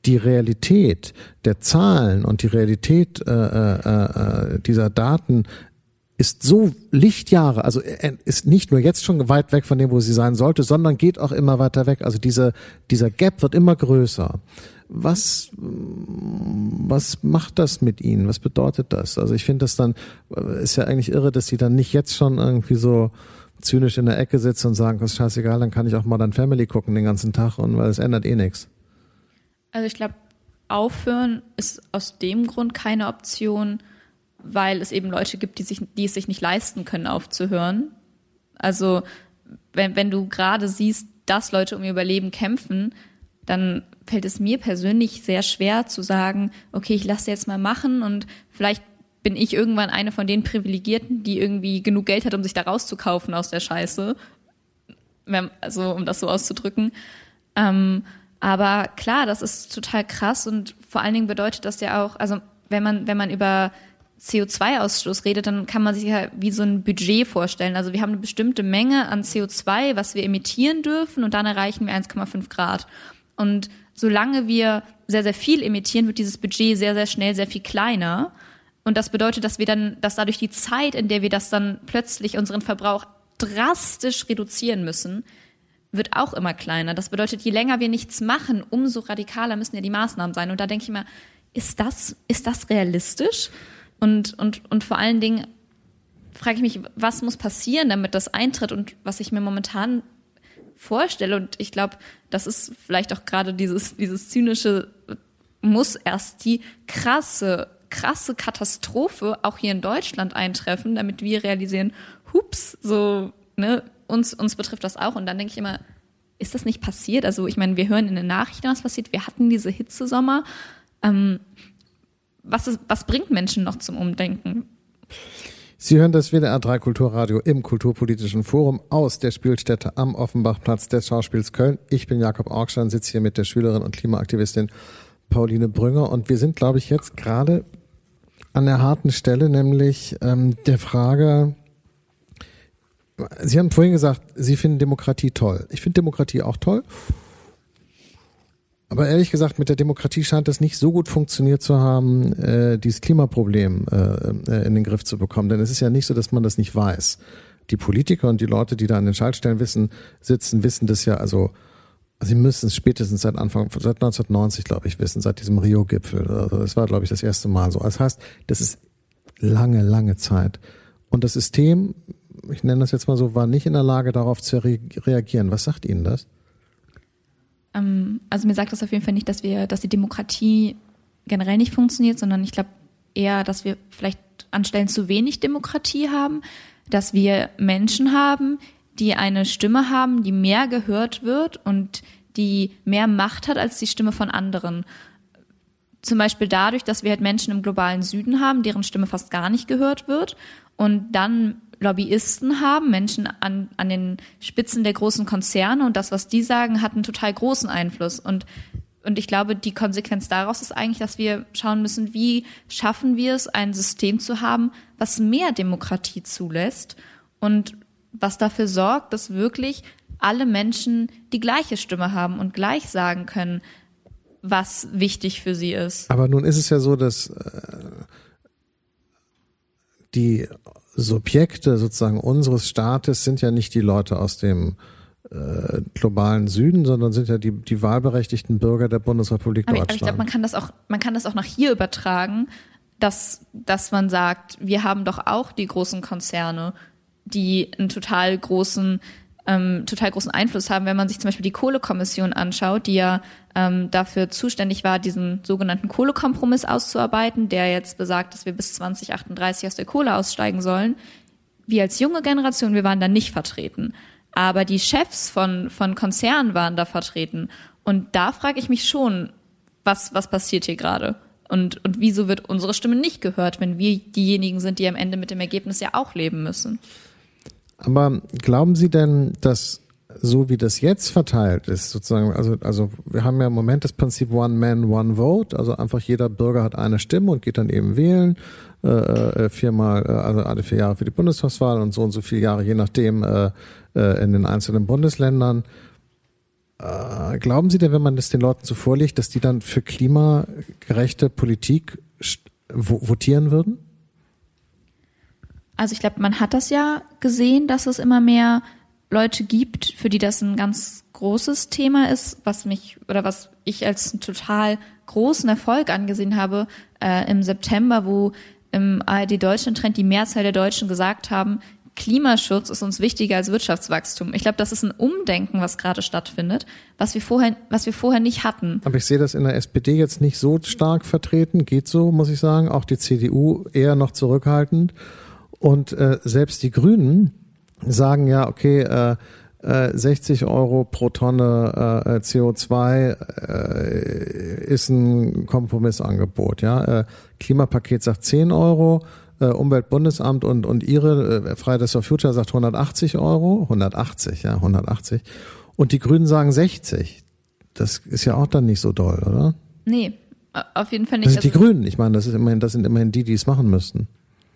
die Realität der Zahlen und die Realität äh, äh, äh, dieser Daten ist so Lichtjahre, also ist nicht nur jetzt schon weit weg von dem, wo sie sein sollte, sondern geht auch immer weiter weg. Also dieser, dieser Gap wird immer größer. Was, was macht das mit ihnen? Was bedeutet das? Also ich finde das dann, ist ja eigentlich irre, dass sie dann nicht jetzt schon irgendwie so zynisch in der Ecke sitzen und sagen, das ist scheißegal, dann kann ich auch mal dann Family gucken den ganzen Tag und weil es ändert eh nichts. Also ich glaube, aufhören ist aus dem Grund keine Option, weil es eben Leute gibt, die, sich, die es sich nicht leisten können, aufzuhören. Also wenn, wenn du gerade siehst, dass Leute um ihr Überleben kämpfen, dann fällt es mir persönlich sehr schwer zu sagen, okay, ich lasse jetzt mal machen und vielleicht bin ich irgendwann eine von den Privilegierten, die irgendwie genug Geld hat, um sich da rauszukaufen aus der Scheiße. Also, um das so auszudrücken. Ähm, aber klar, das ist total krass und vor allen Dingen bedeutet das ja auch, also wenn man, wenn man über CO2-Ausstoß redet, dann kann man sich ja wie so ein Budget vorstellen. Also wir haben eine bestimmte Menge an CO2, was wir emittieren dürfen und dann erreichen wir 1,5 Grad. Und solange wir sehr, sehr viel emittieren, wird dieses Budget sehr, sehr schnell sehr viel kleiner. Und das bedeutet, dass wir dann, dass dadurch die Zeit, in der wir das dann plötzlich unseren Verbrauch drastisch reduzieren müssen, wird auch immer kleiner. Das bedeutet, je länger wir nichts machen, umso radikaler müssen ja die Maßnahmen sein. Und da denke ich mir, ist das, ist das realistisch? Und, und, und vor allen Dingen frage ich mich, was muss passieren, damit das eintritt und was ich mir momentan vorstelle. Und ich glaube, das ist vielleicht auch gerade dieses, dieses zynische, muss erst die krasse, krasse Katastrophe auch hier in Deutschland eintreffen, damit wir realisieren, hups, so, ne, uns, uns betrifft das auch. Und dann denke ich immer, ist das nicht passiert? Also ich meine, wir hören in den Nachrichten, was passiert. Wir hatten diese Hitzesommer. Ähm, was, ist, was bringt Menschen noch zum Umdenken? Sie hören das WDR 3 Kulturradio im Kulturpolitischen Forum aus der Spielstätte am Offenbachplatz des Schauspiels Köln. Ich bin Jakob Augstein, sitze hier mit der Schülerin und Klimaaktivistin Pauline Brünger und wir sind, glaube ich, jetzt gerade an der harten Stelle, nämlich ähm, der Frage, Sie haben vorhin gesagt, Sie finden Demokratie toll. Ich finde Demokratie auch toll. Aber ehrlich gesagt, mit der Demokratie scheint es nicht so gut funktioniert zu haben, äh, dieses Klimaproblem äh, äh, in den Griff zu bekommen. Denn es ist ja nicht so, dass man das nicht weiß. Die Politiker und die Leute, die da an den Schaltstellen wissen, sitzen, wissen das ja, also Sie müssen es spätestens seit Anfang, seit 1990, glaube ich, wissen, seit diesem Rio-Gipfel. Also das war, glaube ich, das erste Mal so. Das heißt, das ist lange, lange Zeit. Und das System, ich nenne das jetzt mal so, war nicht in der Lage, darauf zu re reagieren. Was sagt Ihnen das? Ähm, also mir sagt das auf jeden Fall nicht, dass wir, dass die Demokratie generell nicht funktioniert, sondern ich glaube eher, dass wir vielleicht an Stellen zu wenig Demokratie haben, dass wir Menschen haben, die eine Stimme haben, die mehr gehört wird und die mehr Macht hat als die Stimme von anderen. Zum Beispiel dadurch, dass wir halt Menschen im globalen Süden haben, deren Stimme fast gar nicht gehört wird und dann Lobbyisten haben, Menschen an, an den Spitzen der großen Konzerne und das, was die sagen, hat einen total großen Einfluss. Und, und ich glaube, die Konsequenz daraus ist eigentlich, dass wir schauen müssen, wie schaffen wir es, ein System zu haben, was mehr Demokratie zulässt und was dafür sorgt, dass wirklich alle Menschen die gleiche Stimme haben und gleich sagen können, was wichtig für sie ist. Aber nun ist es ja so, dass äh, die Subjekte sozusagen unseres Staates sind ja nicht die Leute aus dem äh, globalen Süden, sondern sind ja die, die wahlberechtigten Bürger der Bundesrepublik aber, Deutschland. Aber ich glaube, man kann das auch, man kann das auch nach hier übertragen, dass, dass man sagt, wir haben doch auch die großen Konzerne, die einen total großen ähm, total großen Einfluss haben, wenn man sich zum Beispiel die Kohlekommission anschaut, die ja ähm, dafür zuständig war, diesen sogenannten Kohlekompromiss auszuarbeiten, der jetzt besagt, dass wir bis 2038 aus der Kohle aussteigen sollen. Wir als junge Generation, wir waren da nicht vertreten. Aber die Chefs von, von Konzernen waren da vertreten. Und da frage ich mich schon, was, was passiert hier gerade? Und, und wieso wird unsere Stimme nicht gehört, wenn wir diejenigen sind, die am Ende mit dem Ergebnis ja auch leben müssen? Aber glauben Sie denn, dass so wie das jetzt verteilt ist, sozusagen, also, also wir haben ja im Moment das Prinzip One Man, One Vote, also einfach jeder Bürger hat eine Stimme und geht dann eben wählen, äh, äh viermal, äh, also alle vier Jahre für die Bundestagswahl und so und so viele Jahre, je nachdem, äh, äh, in den einzelnen Bundesländern. Glauben Sie denn, wenn man das den Leuten so vorlegt, dass die dann für klimagerechte Politik votieren würden? Also ich glaube, man hat das ja gesehen, dass es immer mehr Leute gibt, für die das ein ganz großes Thema ist, was mich oder was ich als einen total großen Erfolg angesehen habe äh, im September, wo im ARD Deutschland Trend die Mehrzahl der Deutschen gesagt haben, Klimaschutz ist uns wichtiger als Wirtschaftswachstum. Ich glaube, das ist ein Umdenken, was gerade stattfindet, was wir vorher, was wir vorher nicht hatten. Aber ich sehe das in der SPD jetzt nicht so stark vertreten. Geht so, muss ich sagen. Auch die CDU eher noch zurückhaltend. Und äh, selbst die Grünen sagen ja, okay, äh, äh, 60 Euro pro Tonne äh, CO2 äh, ist ein Kompromissangebot. Ja, äh, Klimapaket sagt 10 Euro, äh, Umweltbundesamt und und ihre äh, Fridays for Future sagt 180 Euro, 180, ja, 180. Und die Grünen sagen 60. Das ist ja auch dann nicht so doll, oder? Nee, auf jeden Fall nicht. Das sind die also Grünen. Ich meine, das ist immerhin, das sind immerhin die, die es machen müssten.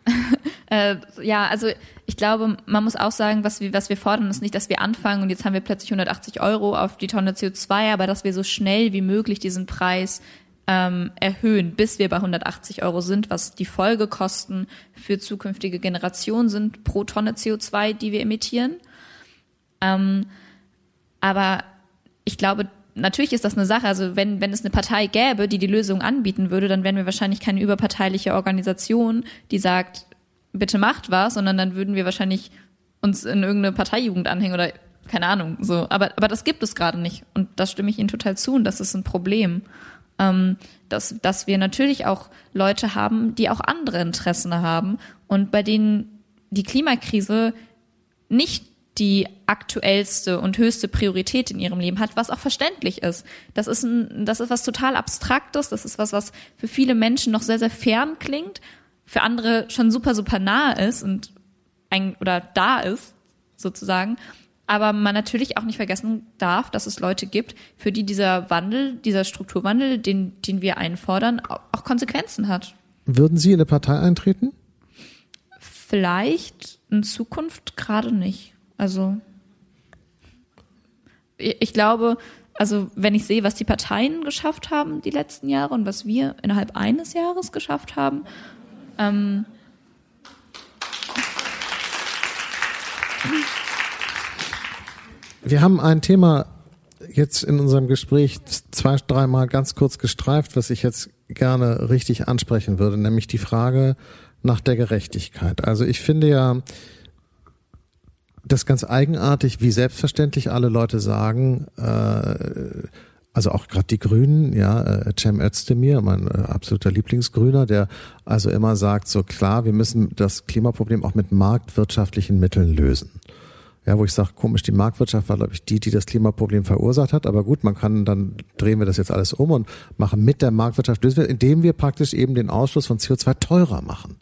Äh, ja, also ich glaube, man muss auch sagen, was wir, was wir fordern, ist nicht, dass wir anfangen und jetzt haben wir plötzlich 180 Euro auf die Tonne CO2, aber dass wir so schnell wie möglich diesen Preis ähm, erhöhen, bis wir bei 180 Euro sind, was die Folgekosten für zukünftige Generationen sind pro Tonne CO2, die wir emittieren. Ähm, aber ich glaube, natürlich ist das eine Sache. Also wenn, wenn es eine Partei gäbe, die die Lösung anbieten würde, dann wären wir wahrscheinlich keine überparteiliche Organisation, die sagt, bitte macht was, sondern dann würden wir wahrscheinlich uns in irgendeine Parteijugend anhängen oder keine Ahnung, so. Aber, aber das gibt es gerade nicht. Und das stimme ich Ihnen total zu und das ist ein Problem. Ähm, dass, dass wir natürlich auch Leute haben, die auch andere Interessen haben und bei denen die Klimakrise nicht die aktuellste und höchste Priorität in ihrem Leben hat, was auch verständlich ist. Das ist ein, das ist was total Abstraktes, das ist was, was für viele Menschen noch sehr, sehr fern klingt für andere schon super, super nah ist und ein, oder da ist, sozusagen. Aber man natürlich auch nicht vergessen darf, dass es Leute gibt, für die dieser Wandel, dieser Strukturwandel, den, den wir einfordern, auch Konsequenzen hat. Würden Sie in eine Partei eintreten? Vielleicht in Zukunft gerade nicht. Also ich glaube, also wenn ich sehe, was die Parteien geschafft haben die letzten Jahre und was wir innerhalb eines Jahres geschafft haben, ähm, Wir haben ein Thema jetzt in unserem Gespräch zwei, dreimal ganz kurz gestreift, was ich jetzt gerne richtig ansprechen würde, nämlich die Frage nach der Gerechtigkeit. Also ich finde ja das ganz eigenartig, wie selbstverständlich alle Leute sagen, äh, also auch gerade die Grünen, ja, äh, Cem Özdemir, mein äh, absoluter Lieblingsgrüner, der also immer sagt, so klar, wir müssen das Klimaproblem auch mit marktwirtschaftlichen Mitteln lösen. Ja, wo ich sage, komisch, die Marktwirtschaft war, glaube ich, die, die das Klimaproblem verursacht hat. Aber gut, man kann, dann drehen wir das jetzt alles um und machen mit der Marktwirtschaft lösen wir, indem wir praktisch eben den Ausstoß von CO2 teurer machen.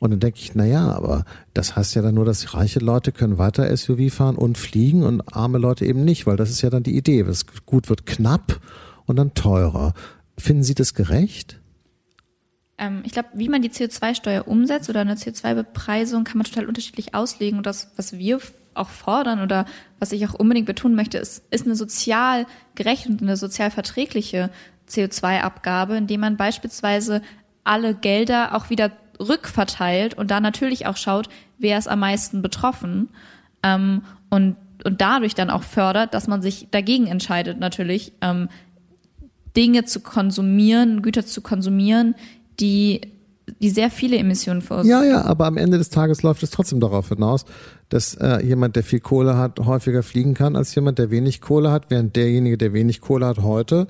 Und dann denke ich, na ja, aber das heißt ja dann nur, dass reiche Leute können weiter SUV fahren und fliegen und arme Leute eben nicht, weil das ist ja dann die Idee. Das Gut wird knapp und dann teurer. Finden Sie das gerecht? Ähm, ich glaube, wie man die CO2-Steuer umsetzt oder eine CO2-Bepreisung kann man total unterschiedlich auslegen. Und das, was wir auch fordern oder was ich auch unbedingt betonen möchte, ist, ist eine sozial gerechte und eine sozial verträgliche CO2-Abgabe, indem man beispielsweise alle Gelder auch wieder rückverteilt und da natürlich auch schaut, wer ist am meisten betroffen ähm, und, und dadurch dann auch fördert, dass man sich dagegen entscheidet, natürlich ähm, Dinge zu konsumieren, Güter zu konsumieren, die die sehr viele Emissionen verursachen. Ja, ja, aber am Ende des Tages läuft es trotzdem darauf hinaus, dass äh, jemand, der viel Kohle hat, häufiger fliegen kann als jemand, der wenig Kohle hat, während derjenige, der wenig Kohle hat, heute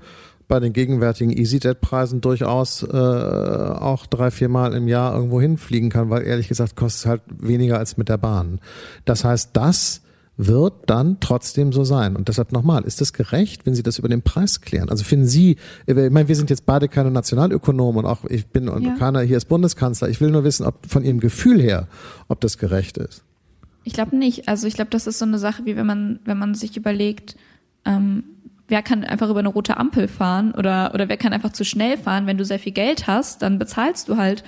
bei den gegenwärtigen EasyJet-Preisen durchaus äh, auch drei, vier Mal im Jahr irgendwo hinfliegen kann, weil ehrlich gesagt kostet es halt weniger als mit der Bahn. Das heißt, das wird dann trotzdem so sein. Und deshalb nochmal, ist das gerecht, wenn Sie das über den Preis klären? Also finden Sie, ich meine, wir sind jetzt beide keine Nationalökonomen und auch ich bin ja. keiner hier ist Bundeskanzler. Ich will nur wissen, ob von Ihrem Gefühl her, ob das gerecht ist. Ich glaube nicht. Also ich glaube, das ist so eine Sache, wie wenn man, wenn man sich überlegt, ähm, wer kann einfach über eine rote Ampel fahren oder, oder wer kann einfach zu schnell fahren. Wenn du sehr viel Geld hast, dann bezahlst du halt,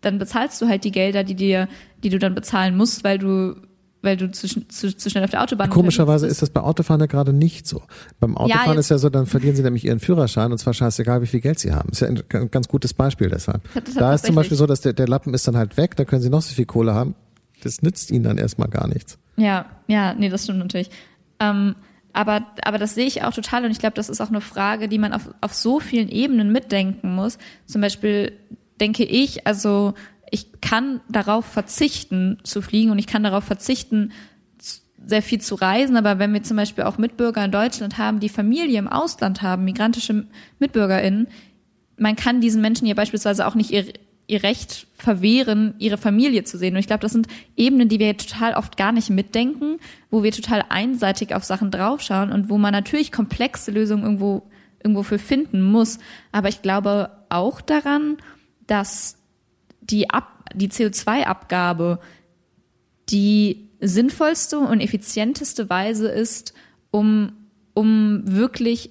dann bezahlst du halt die Gelder, die dir, die du dann bezahlen musst, weil du weil du zu, zu, zu schnell auf der Autobahn Komischerweise ist das bei Autofahren ja gerade nicht so. Beim Autofahren ja, ist ja so, dann verlieren sie nämlich ihren Führerschein und zwar scheißegal, wie viel Geld sie haben. Ist ja ein ganz gutes Beispiel deshalb. Da ist zum Beispiel so, dass der, der Lappen ist dann halt weg, da können sie noch so viel Kohle haben. Das nützt ihnen dann erstmal gar nichts. Ja, ja, nee, das stimmt natürlich. Ähm, aber, aber das sehe ich auch total und ich glaube, das ist auch eine Frage, die man auf, auf so vielen Ebenen mitdenken muss. Zum Beispiel denke ich, also ich kann darauf verzichten zu fliegen und ich kann darauf verzichten, sehr viel zu reisen, aber wenn wir zum Beispiel auch Mitbürger in Deutschland haben, die Familie im Ausland haben, migrantische MitbürgerInnen, man kann diesen Menschen ja beispielsweise auch nicht ihr, Recht verwehren, ihre Familie zu sehen. Und ich glaube, das sind Ebenen, die wir total oft gar nicht mitdenken, wo wir total einseitig auf Sachen draufschauen und wo man natürlich komplexe Lösungen irgendwo, irgendwo für finden muss. Aber ich glaube auch daran, dass die, Ab die CO2-Abgabe die sinnvollste und effizienteste Weise ist, um, um wirklich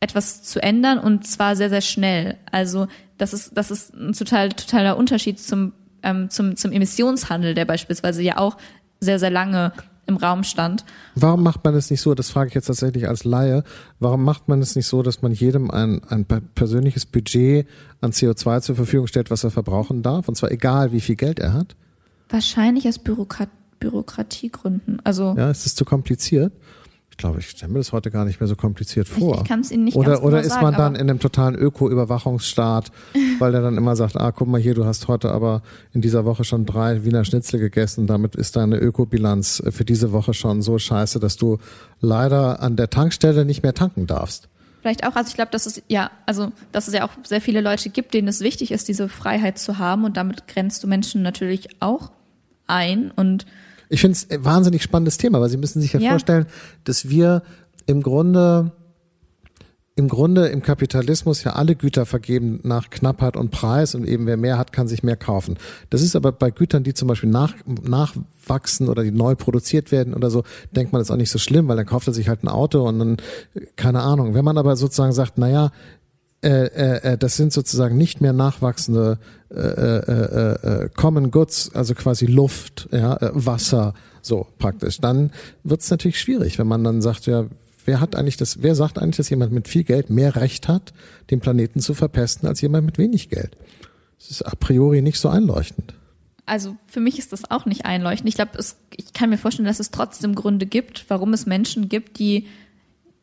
etwas zu ändern und zwar sehr, sehr schnell. Also das ist, das ist ein total, totaler Unterschied zum, ähm, zum, zum Emissionshandel, der beispielsweise ja auch sehr, sehr lange im Raum stand. Warum macht man es nicht so, das frage ich jetzt tatsächlich als Laie, warum macht man es nicht so, dass man jedem ein, ein persönliches Budget an CO2 zur Verfügung stellt, was er verbrauchen darf, und zwar egal, wie viel Geld er hat? Wahrscheinlich aus Bürokrat Bürokratiegründen. Also ja, ist es zu kompliziert? Ich glaube, ich stelle mir das heute gar nicht mehr so kompliziert vor. Ich, ich kann es Ihnen nicht Oder, ganz oder genau ist sagen, man dann in einem totalen Öko-Überwachungsstaat, weil der dann immer sagt, ah, guck mal hier, du hast heute aber in dieser Woche schon drei Wiener Schnitzel gegessen, damit ist deine Ökobilanz für diese Woche schon so scheiße, dass du leider an der Tankstelle nicht mehr tanken darfst. Vielleicht auch, also ich glaube, dass es ja, also dass es ja auch sehr viele Leute gibt, denen es wichtig ist, diese Freiheit zu haben und damit grenzt du Menschen natürlich auch ein und ich finde es ein wahnsinnig spannendes Thema, weil Sie müssen sich ja, ja, vorstellen, dass wir im Grunde im Grunde im Kapitalismus ja alle Güter vergeben nach Knappheit und Preis und eben wer mehr hat, kann sich mehr kaufen. Das ist aber bei Gütern, die zum Beispiel nach, nachwachsen oder die neu produziert werden oder so, denkt man das auch nicht so schlimm, weil dann kauft er sich halt ein Auto und dann, keine Ahnung. Wenn man aber sozusagen sagt, naja, äh, äh, äh, das sind sozusagen nicht mehr nachwachsende äh, äh, äh, äh, Common Goods, also quasi Luft, ja, äh, Wasser, so praktisch. Dann wird es natürlich schwierig, wenn man dann sagt, ja, Wer hat eigentlich das, wer sagt eigentlich, dass jemand mit viel Geld mehr Recht hat, den Planeten zu verpesten, als jemand mit wenig Geld? Das ist a priori nicht so einleuchtend. Also für mich ist das auch nicht einleuchtend. Ich glaube, ich kann mir vorstellen, dass es trotzdem Gründe gibt, warum es Menschen gibt, die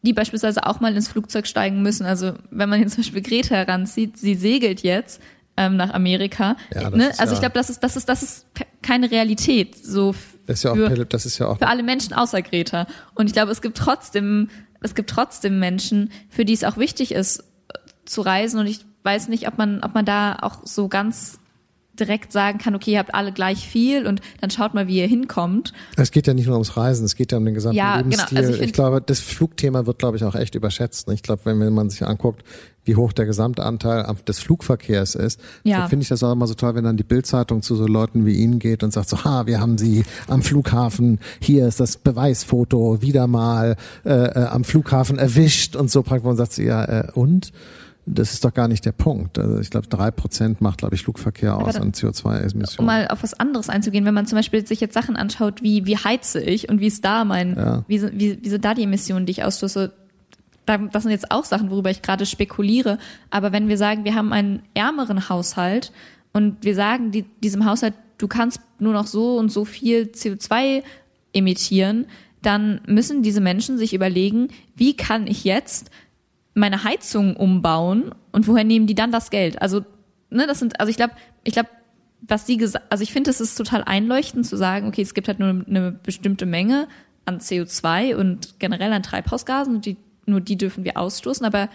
die beispielsweise auch mal ins Flugzeug steigen müssen. Also wenn man hier zum Beispiel Greta heranzieht, sie segelt jetzt ähm, nach Amerika. Ja, ne? Also ja ich glaube, das ist, das ist, das ist keine Realität. So das ist ja auch, für, das ist ja auch für alle Menschen außer Greta. Und ich glaube, es gibt trotzdem, es gibt trotzdem Menschen, für die es auch wichtig ist, äh, zu reisen. Und ich weiß nicht, ob man, ob man da auch so ganz direkt sagen kann, okay, ihr habt alle gleich viel und dann schaut mal, wie ihr hinkommt. Es geht ja nicht nur ums Reisen, es geht ja um den gesamten ja, genau. Lebensstil. Genau. Also ich, ich, glaube, das Flugthema wird, glaube ich, auch echt überschätzt. Ich glaube, wenn man sich anguckt, wie hoch der Gesamtanteil des Flugverkehrs ist, ja. finde ich das auch immer so toll, wenn dann die Bildzeitung zu so Leuten wie Ihnen geht und sagt so, ha, wir haben Sie am Flughafen, hier ist das Beweisfoto, wieder mal äh, äh, am Flughafen erwischt und so, praktisch, und sagt sie, ja, äh, und? Das ist doch gar nicht der Punkt. Also ich glaube, drei Prozent macht, glaube ich, Flugverkehr aus an CO2-Emissionen. Um mal auf was anderes einzugehen, wenn man zum Beispiel sich jetzt Sachen anschaut, wie wie heize ich und wie ist da mein, ja. wie, wie, wie sind da die Emissionen, die ich ausstoße, das sind jetzt auch Sachen, worüber ich gerade spekuliere. Aber wenn wir sagen, wir haben einen ärmeren Haushalt und wir sagen die, diesem Haushalt, du kannst nur noch so und so viel CO2 emittieren, dann müssen diese Menschen sich überlegen, wie kann ich jetzt meine Heizung umbauen und woher nehmen die dann das Geld? Also, ne, das sind, also ich glaube, ich glaube, was sie gesagt, also ich finde, es ist total einleuchtend zu sagen, okay, es gibt halt nur eine bestimmte Menge an CO2 und generell an Treibhausgasen und die, nur die dürfen wir ausstoßen, aber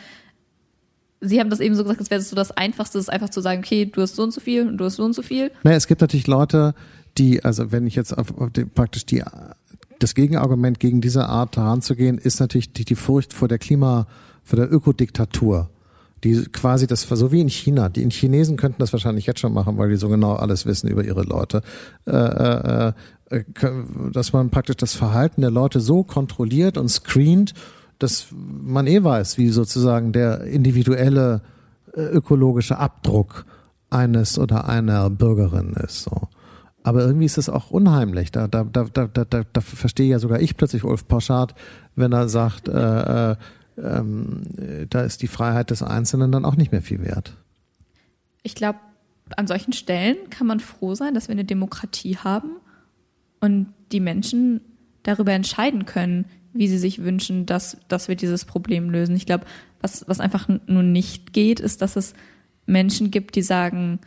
Sie haben das eben so gesagt, es wäre so das Einfachste, ist einfach zu sagen, okay, du hast so und so viel und du hast so und so viel. Naja, es gibt natürlich Leute, die, also wenn ich jetzt auf, auf die, praktisch die, das Gegenargument gegen diese Art heranzugehen, ist natürlich die, die Furcht vor der Klima, vor der Ökodiktatur, die quasi das, so wie in China, die in Chinesen könnten das wahrscheinlich jetzt schon machen, weil die so genau alles wissen über ihre Leute, äh, äh, äh dass man praktisch das Verhalten der Leute so kontrolliert und screent, dass man eh weiß, wie sozusagen der individuelle äh, ökologische Abdruck eines oder einer Bürgerin ist. So. Aber irgendwie ist es auch unheimlich. Da, da, da, da, da, da verstehe ja sogar ich plötzlich Ulf Poschardt, wenn er sagt, äh, äh, ähm, da ist die Freiheit des Einzelnen dann auch nicht mehr viel wert. Ich glaube, an solchen Stellen kann man froh sein, dass wir eine Demokratie haben und die Menschen darüber entscheiden können, wie sie sich wünschen, dass, dass wir dieses Problem lösen. Ich glaube, was, was einfach nun nicht geht, ist, dass es Menschen gibt, die sagen,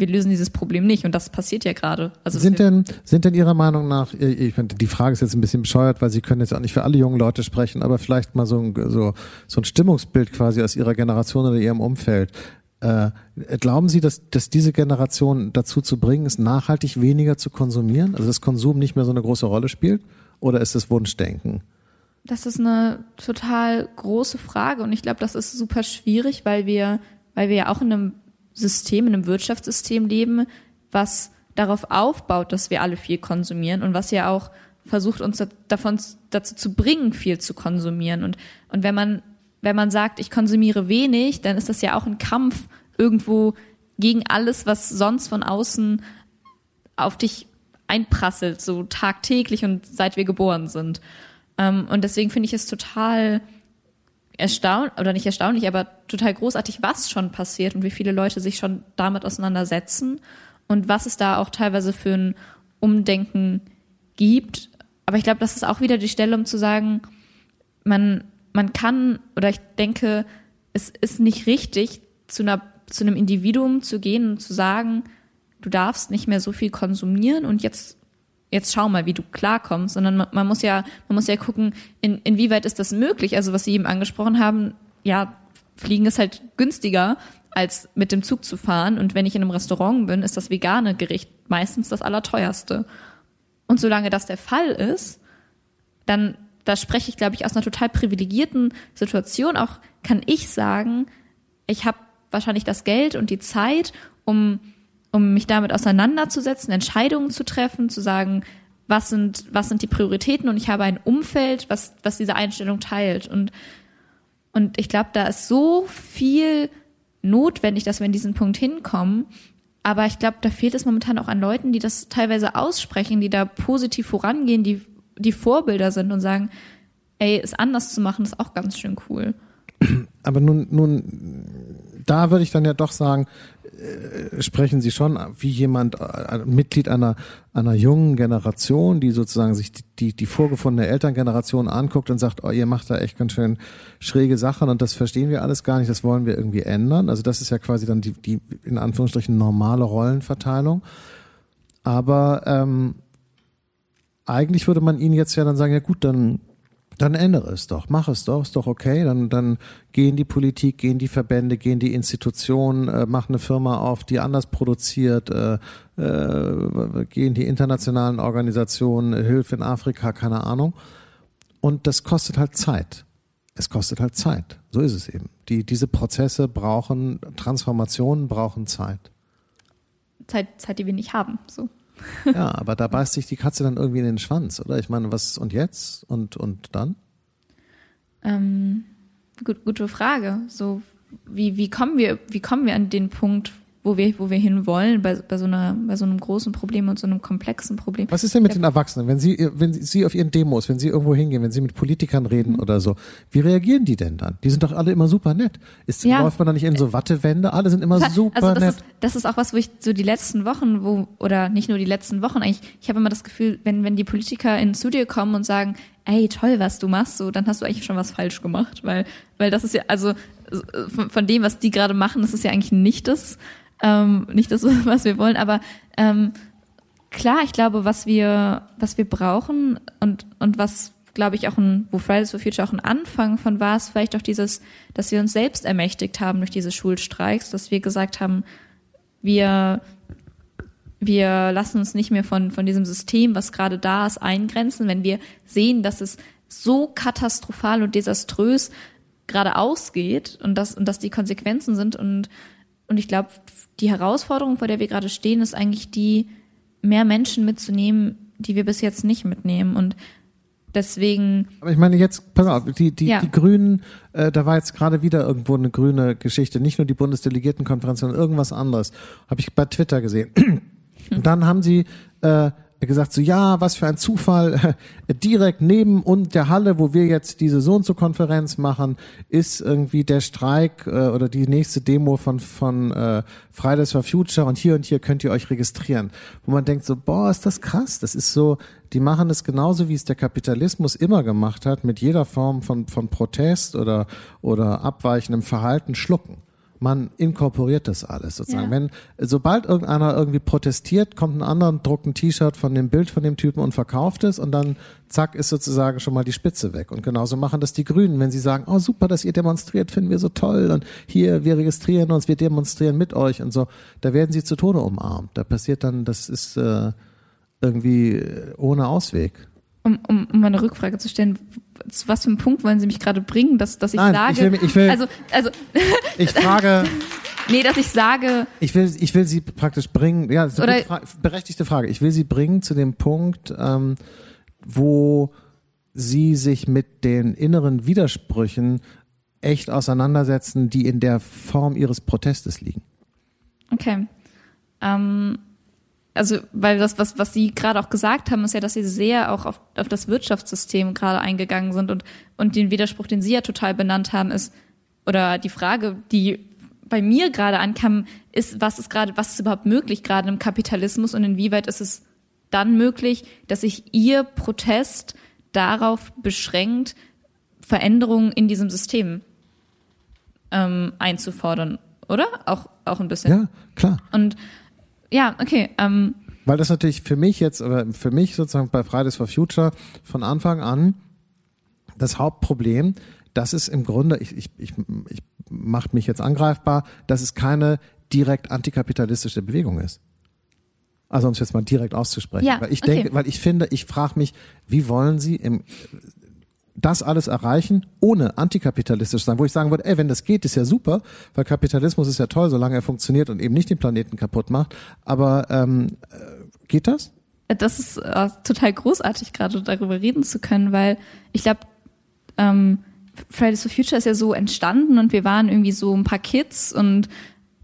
wir lösen dieses Problem nicht und das passiert ja gerade. Also sind denn sind denn Ihrer Meinung nach, ich finde, die Frage ist jetzt ein bisschen bescheuert, weil Sie können jetzt auch nicht für alle jungen Leute sprechen, aber vielleicht mal so ein, so, so ein Stimmungsbild quasi aus Ihrer Generation oder Ihrem Umfeld. Äh, glauben Sie, dass, dass diese Generation dazu zu bringen ist, nachhaltig weniger zu konsumieren? Also dass Konsum nicht mehr so eine große Rolle spielt? Oder ist es Wunschdenken? Das ist eine total große Frage und ich glaube, das ist super schwierig, weil wir, weil wir ja auch in einem System, in einem Wirtschaftssystem leben, was darauf aufbaut, dass wir alle viel konsumieren und was ja auch versucht, uns davon dazu zu bringen, viel zu konsumieren. Und, und wenn man, wenn man sagt, ich konsumiere wenig, dann ist das ja auch ein Kampf irgendwo gegen alles, was sonst von außen auf dich einprasselt, so tagtäglich und seit wir geboren sind. Ähm, und deswegen finde ich es total erstaunlich, oder nicht erstaunlich, aber total großartig, was schon passiert und wie viele Leute sich schon damit auseinandersetzen und was es da auch teilweise für ein Umdenken gibt. Aber ich glaube, das ist auch wieder die Stelle, um zu sagen, man, man kann, oder ich denke, es ist nicht richtig, zu, einer, zu einem Individuum zu gehen und zu sagen, du darfst nicht mehr so viel konsumieren und jetzt jetzt schau mal, wie du klarkommst, sondern man, man, muss ja, man muss ja gucken, in, inwieweit ist das möglich? Also was Sie eben angesprochen haben, ja, Fliegen ist halt günstiger, als mit dem Zug zu fahren. Und wenn ich in einem Restaurant bin, ist das vegane Gericht meistens das allerteuerste. Und solange das der Fall ist, dann, da spreche ich, glaube ich, aus einer total privilegierten Situation. Auch kann ich sagen, ich habe wahrscheinlich das Geld und die Zeit, um um mich damit auseinanderzusetzen, Entscheidungen zu treffen, zu sagen, was sind, was sind die Prioritäten und ich habe ein Umfeld, was, was diese Einstellung teilt. Und, und ich glaube, da ist so viel notwendig, dass wir in diesen Punkt hinkommen. Aber ich glaube, da fehlt es momentan auch an Leuten, die das teilweise aussprechen, die da positiv vorangehen, die, die Vorbilder sind und sagen, ey, es anders zu machen, ist auch ganz schön cool. Aber nun, nun, da würde ich dann ja doch sagen, äh, sprechen Sie schon wie jemand, äh, Mitglied einer, einer jungen Generation, die sozusagen sich die, die, die vorgefundene Elterngeneration anguckt und sagt, oh, ihr macht da echt ganz schön schräge Sachen und das verstehen wir alles gar nicht, das wollen wir irgendwie ändern. Also das ist ja quasi dann die, die in Anführungsstrichen normale Rollenverteilung. Aber ähm, eigentlich würde man ihnen jetzt ja dann sagen, ja gut, dann dann ändere es doch, mach es doch, ist doch okay. Dann, dann gehen die Politik, gehen die Verbände, gehen die Institutionen, äh, mach eine Firma auf, die anders produziert, äh, äh, gehen die internationalen Organisationen, Hilfe in Afrika, keine Ahnung. Und das kostet halt Zeit. Es kostet halt Zeit. So ist es eben. Die, diese Prozesse brauchen, Transformationen brauchen Zeit. Zeit, Zeit, die wir nicht haben. So. Ja, aber da beißt sich die Katze dann irgendwie in den Schwanz, oder? Ich meine, was und jetzt und und dann? Ähm, gut, gute Frage. So wie wie kommen wir wie kommen wir an den Punkt, wo wir, wo wir hinwollen bei, bei, so einer, bei so einem großen Problem und so einem komplexen Problem. Was ist denn mit den Erwachsenen, wenn Sie, wenn Sie auf Ihren Demos, wenn Sie irgendwo hingehen, wenn Sie mit Politikern reden mhm. oder so, wie reagieren die denn dann? Die sind doch alle immer super nett. Ist, ja. Läuft man da nicht in so Wattewände? Alle sind immer super also das nett. Ist, das ist auch was, wo ich so die letzten Wochen, wo, oder nicht nur die letzten Wochen eigentlich, ich habe immer das Gefühl, wenn, wenn die Politiker ins Studio kommen und sagen, ey, toll, was du machst, so, dann hast du eigentlich schon was falsch gemacht, weil, weil das ist ja, also, von, von dem, was die gerade machen, das ist ja eigentlich nicht das, ähm, nicht das, was wir wollen, aber ähm, klar, ich glaube, was wir, was wir brauchen und, und was, glaube ich, auch ein, wo Fridays for Future auch ein Anfang von war, ist vielleicht auch dieses, dass wir uns selbst ermächtigt haben durch diese Schulstreiks, dass wir gesagt haben, wir, wir lassen uns nicht mehr von, von diesem System, was gerade da ist, eingrenzen, wenn wir sehen, dass es so katastrophal und desaströs gerade ausgeht und dass, und dass die Konsequenzen sind und, und ich glaube, die Herausforderung, vor der wir gerade stehen, ist eigentlich die, mehr Menschen mitzunehmen, die wir bis jetzt nicht mitnehmen. Und deswegen. Aber ich meine jetzt, pass auf, die, die, ja. die Grünen, äh, da war jetzt gerade wieder irgendwo eine grüne Geschichte, nicht nur die Bundesdelegiertenkonferenz, sondern irgendwas anderes. Habe ich bei Twitter gesehen. Und dann haben sie äh, gesagt so, ja, was für ein Zufall, direkt neben und der Halle, wo wir jetzt diese so und so Konferenz machen, ist irgendwie der Streik äh, oder die nächste Demo von, von äh, Fridays for Future und hier und hier könnt ihr euch registrieren. Wo man denkt so, boah, ist das krass, das ist so, die machen es genauso, wie es der Kapitalismus immer gemacht hat, mit jeder Form von, von Protest oder, oder abweichendem Verhalten schlucken man inkorporiert das alles sozusagen. Ja. Wenn sobald irgendeiner irgendwie protestiert, kommt ein anderer, druckt ein T-Shirt von dem Bild von dem Typen und verkauft es und dann zack ist sozusagen schon mal die Spitze weg. Und genauso machen das die Grünen, wenn sie sagen, oh super, dass ihr demonstriert, finden wir so toll und hier wir registrieren uns, wir demonstrieren mit euch und so. Da werden sie zu Tode umarmt. Da passiert dann, das ist äh, irgendwie ohne Ausweg um, um, um eine Rückfrage zu stellen, zu was für einem Punkt wollen Sie mich gerade bringen, dass, dass ich Nein, sage, ich will, ich will, also, also, ich frage, nee, dass ich sage, ich will, ich will Sie praktisch bringen, ja, so oder, Fra berechtigte Frage, ich will Sie bringen zu dem Punkt, ähm, wo Sie sich mit den inneren Widersprüchen echt auseinandersetzen, die in der Form Ihres Protestes liegen. Okay. Ähm, also weil das, was, was Sie gerade auch gesagt haben, ist ja, dass Sie sehr auch auf, auf das Wirtschaftssystem gerade eingegangen sind und, und den Widerspruch, den Sie ja total benannt haben, ist, oder die Frage, die bei mir gerade ankam, ist, was ist gerade, was ist überhaupt möglich gerade im Kapitalismus und inwieweit ist es dann möglich, dass sich Ihr Protest darauf beschränkt, Veränderungen in diesem System ähm, einzufordern, oder? Auch, auch ein bisschen. Ja, klar. Und ja, okay. Ähm. Weil das natürlich für mich jetzt, oder für mich sozusagen bei Fridays for Future von Anfang an das Hauptproblem, das ist im Grunde, ich, ich, ich, ich macht mich jetzt angreifbar, dass es keine direkt antikapitalistische Bewegung ist. Also um es jetzt mal direkt auszusprechen. Ja, weil ich okay. denke, weil ich finde, ich frage mich, wie wollen Sie im das alles erreichen, ohne antikapitalistisch sein, wo ich sagen würde, ey, wenn das geht, ist ja super, weil Kapitalismus ist ja toll, solange er funktioniert und eben nicht den Planeten kaputt macht. Aber ähm, äh, geht das? Das ist äh, total großartig, gerade darüber reden zu können, weil ich glaube, ähm, Fridays for Future ist ja so entstanden und wir waren irgendwie so ein paar Kids und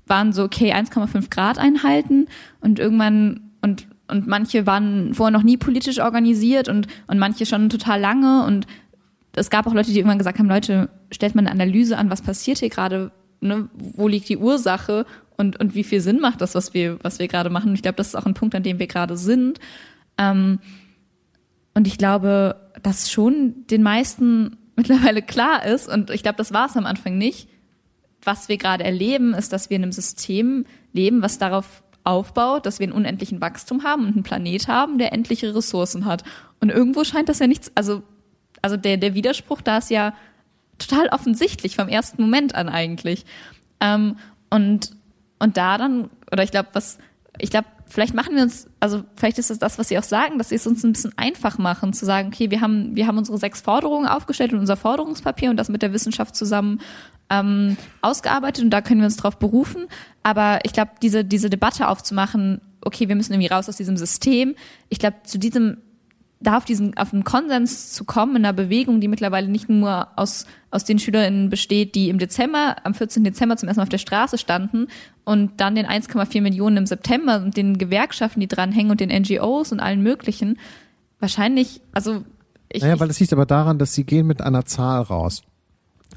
waren so, okay, 1,5 Grad einhalten und irgendwann und und manche waren vorher noch nie politisch organisiert und und manche schon total lange und es gab auch Leute, die irgendwann gesagt haben, Leute, stellt mal eine Analyse an, was passiert hier gerade, ne? wo liegt die Ursache und, und wie viel Sinn macht das, was wir, was wir gerade machen. Ich glaube, das ist auch ein Punkt, an dem wir gerade sind. Ähm, und ich glaube, dass schon den meisten mittlerweile klar ist, und ich glaube, das war es am Anfang nicht, was wir gerade erleben, ist, dass wir in einem System leben, was darauf aufbaut, dass wir einen unendlichen Wachstum haben und einen Planet haben, der endliche Ressourcen hat. Und irgendwo scheint das ja nichts, also, also der, der Widerspruch da ist ja total offensichtlich vom ersten Moment an eigentlich. Ähm, und, und da dann, oder ich glaube, was, ich glaube, vielleicht machen wir uns, also vielleicht ist das das, was Sie auch sagen, dass Sie es uns ein bisschen einfach machen, zu sagen, okay, wir haben, wir haben unsere sechs Forderungen aufgestellt in unser Forderungspapier und das mit der Wissenschaft zusammen ähm, ausgearbeitet und da können wir uns drauf berufen. Aber ich glaube, diese, diese Debatte aufzumachen, okay, wir müssen irgendwie raus aus diesem System, ich glaube, zu diesem da auf diesen auf einen Konsens zu kommen in einer Bewegung, die mittlerweile nicht nur aus aus den SchülerInnen besteht, die im Dezember am 14. Dezember zum ersten Mal auf der Straße standen und dann den 1,4 Millionen im September und den Gewerkschaften, die dranhängen und den NGOs und allen möglichen. Wahrscheinlich, also ich, naja, weil es liegt aber daran, dass sie gehen mit einer Zahl raus.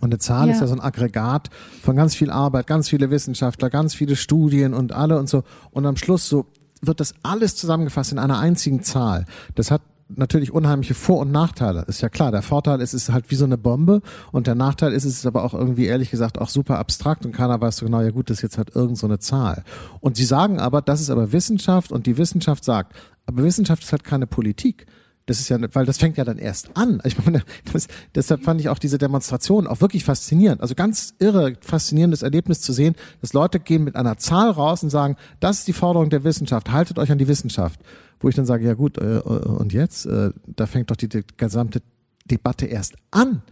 Und eine Zahl Ja. ist ja so ein Aggregat von ganz viel Arbeit, ganz viele Wissenschaftler, ganz viele Studien und alle und so. Und am Schluss so wird das alles zusammengefasst in einer einzigen Zahl. Das hat natürlich unheimliche Vor- und Nachteile. Ist ja klar. Der Vorteil ist, es ist halt wie so eine Bombe und der Nachteil ist, es ist aber auch irgendwie ehrlich gesagt auch super abstrakt und keiner weiß so genau, ja gut, das ist jetzt halt irgend so eine Zahl. Und sie sagen aber, das ist aber Wissenschaft und die Wissenschaft sagt, aber Wissenschaft ist halt keine Politik. Das ist ja, weil das fängt ja dann erst an. Ich meine, das, deshalb fand ich auch diese Demonstration auch wirklich faszinierend. Also ganz irre, faszinierendes Erlebnis zu sehen, dass Leute gehen mit einer Zahl raus und sagen, das ist die Forderung der Wissenschaft, haltet euch an die Wissenschaft. Wo ich dann sage, ja gut, äh, und jetzt? Äh, da fängt doch die, die gesamte Debatte erst an.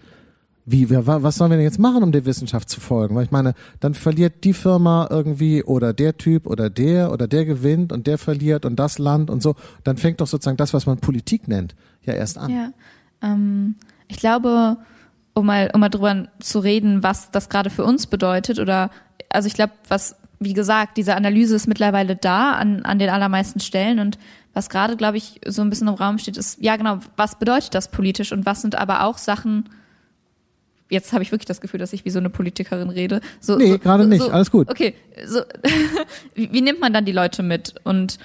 Wie, was sollen wir denn jetzt machen, um der Wissenschaft zu folgen? Weil ich meine, dann verliert die Firma irgendwie oder der Typ oder der oder der gewinnt und der verliert und das Land und so. Dann fängt doch sozusagen das, was man Politik nennt, ja erst an. Ja, ähm, ich glaube, um mal, um mal drüber zu reden, was das gerade für uns bedeutet oder, also ich glaube, was, wie gesagt, diese Analyse ist mittlerweile da an, an den allermeisten Stellen und was gerade, glaube ich, so ein bisschen im Raum steht, ist, ja genau, was bedeutet das politisch und was sind aber auch Sachen, jetzt habe ich wirklich das Gefühl, dass ich wie so eine Politikerin rede. So, Nee, so, gerade so, nicht. Alles gut. Okay, so, wie, wie nimmt man dann die Leute mit und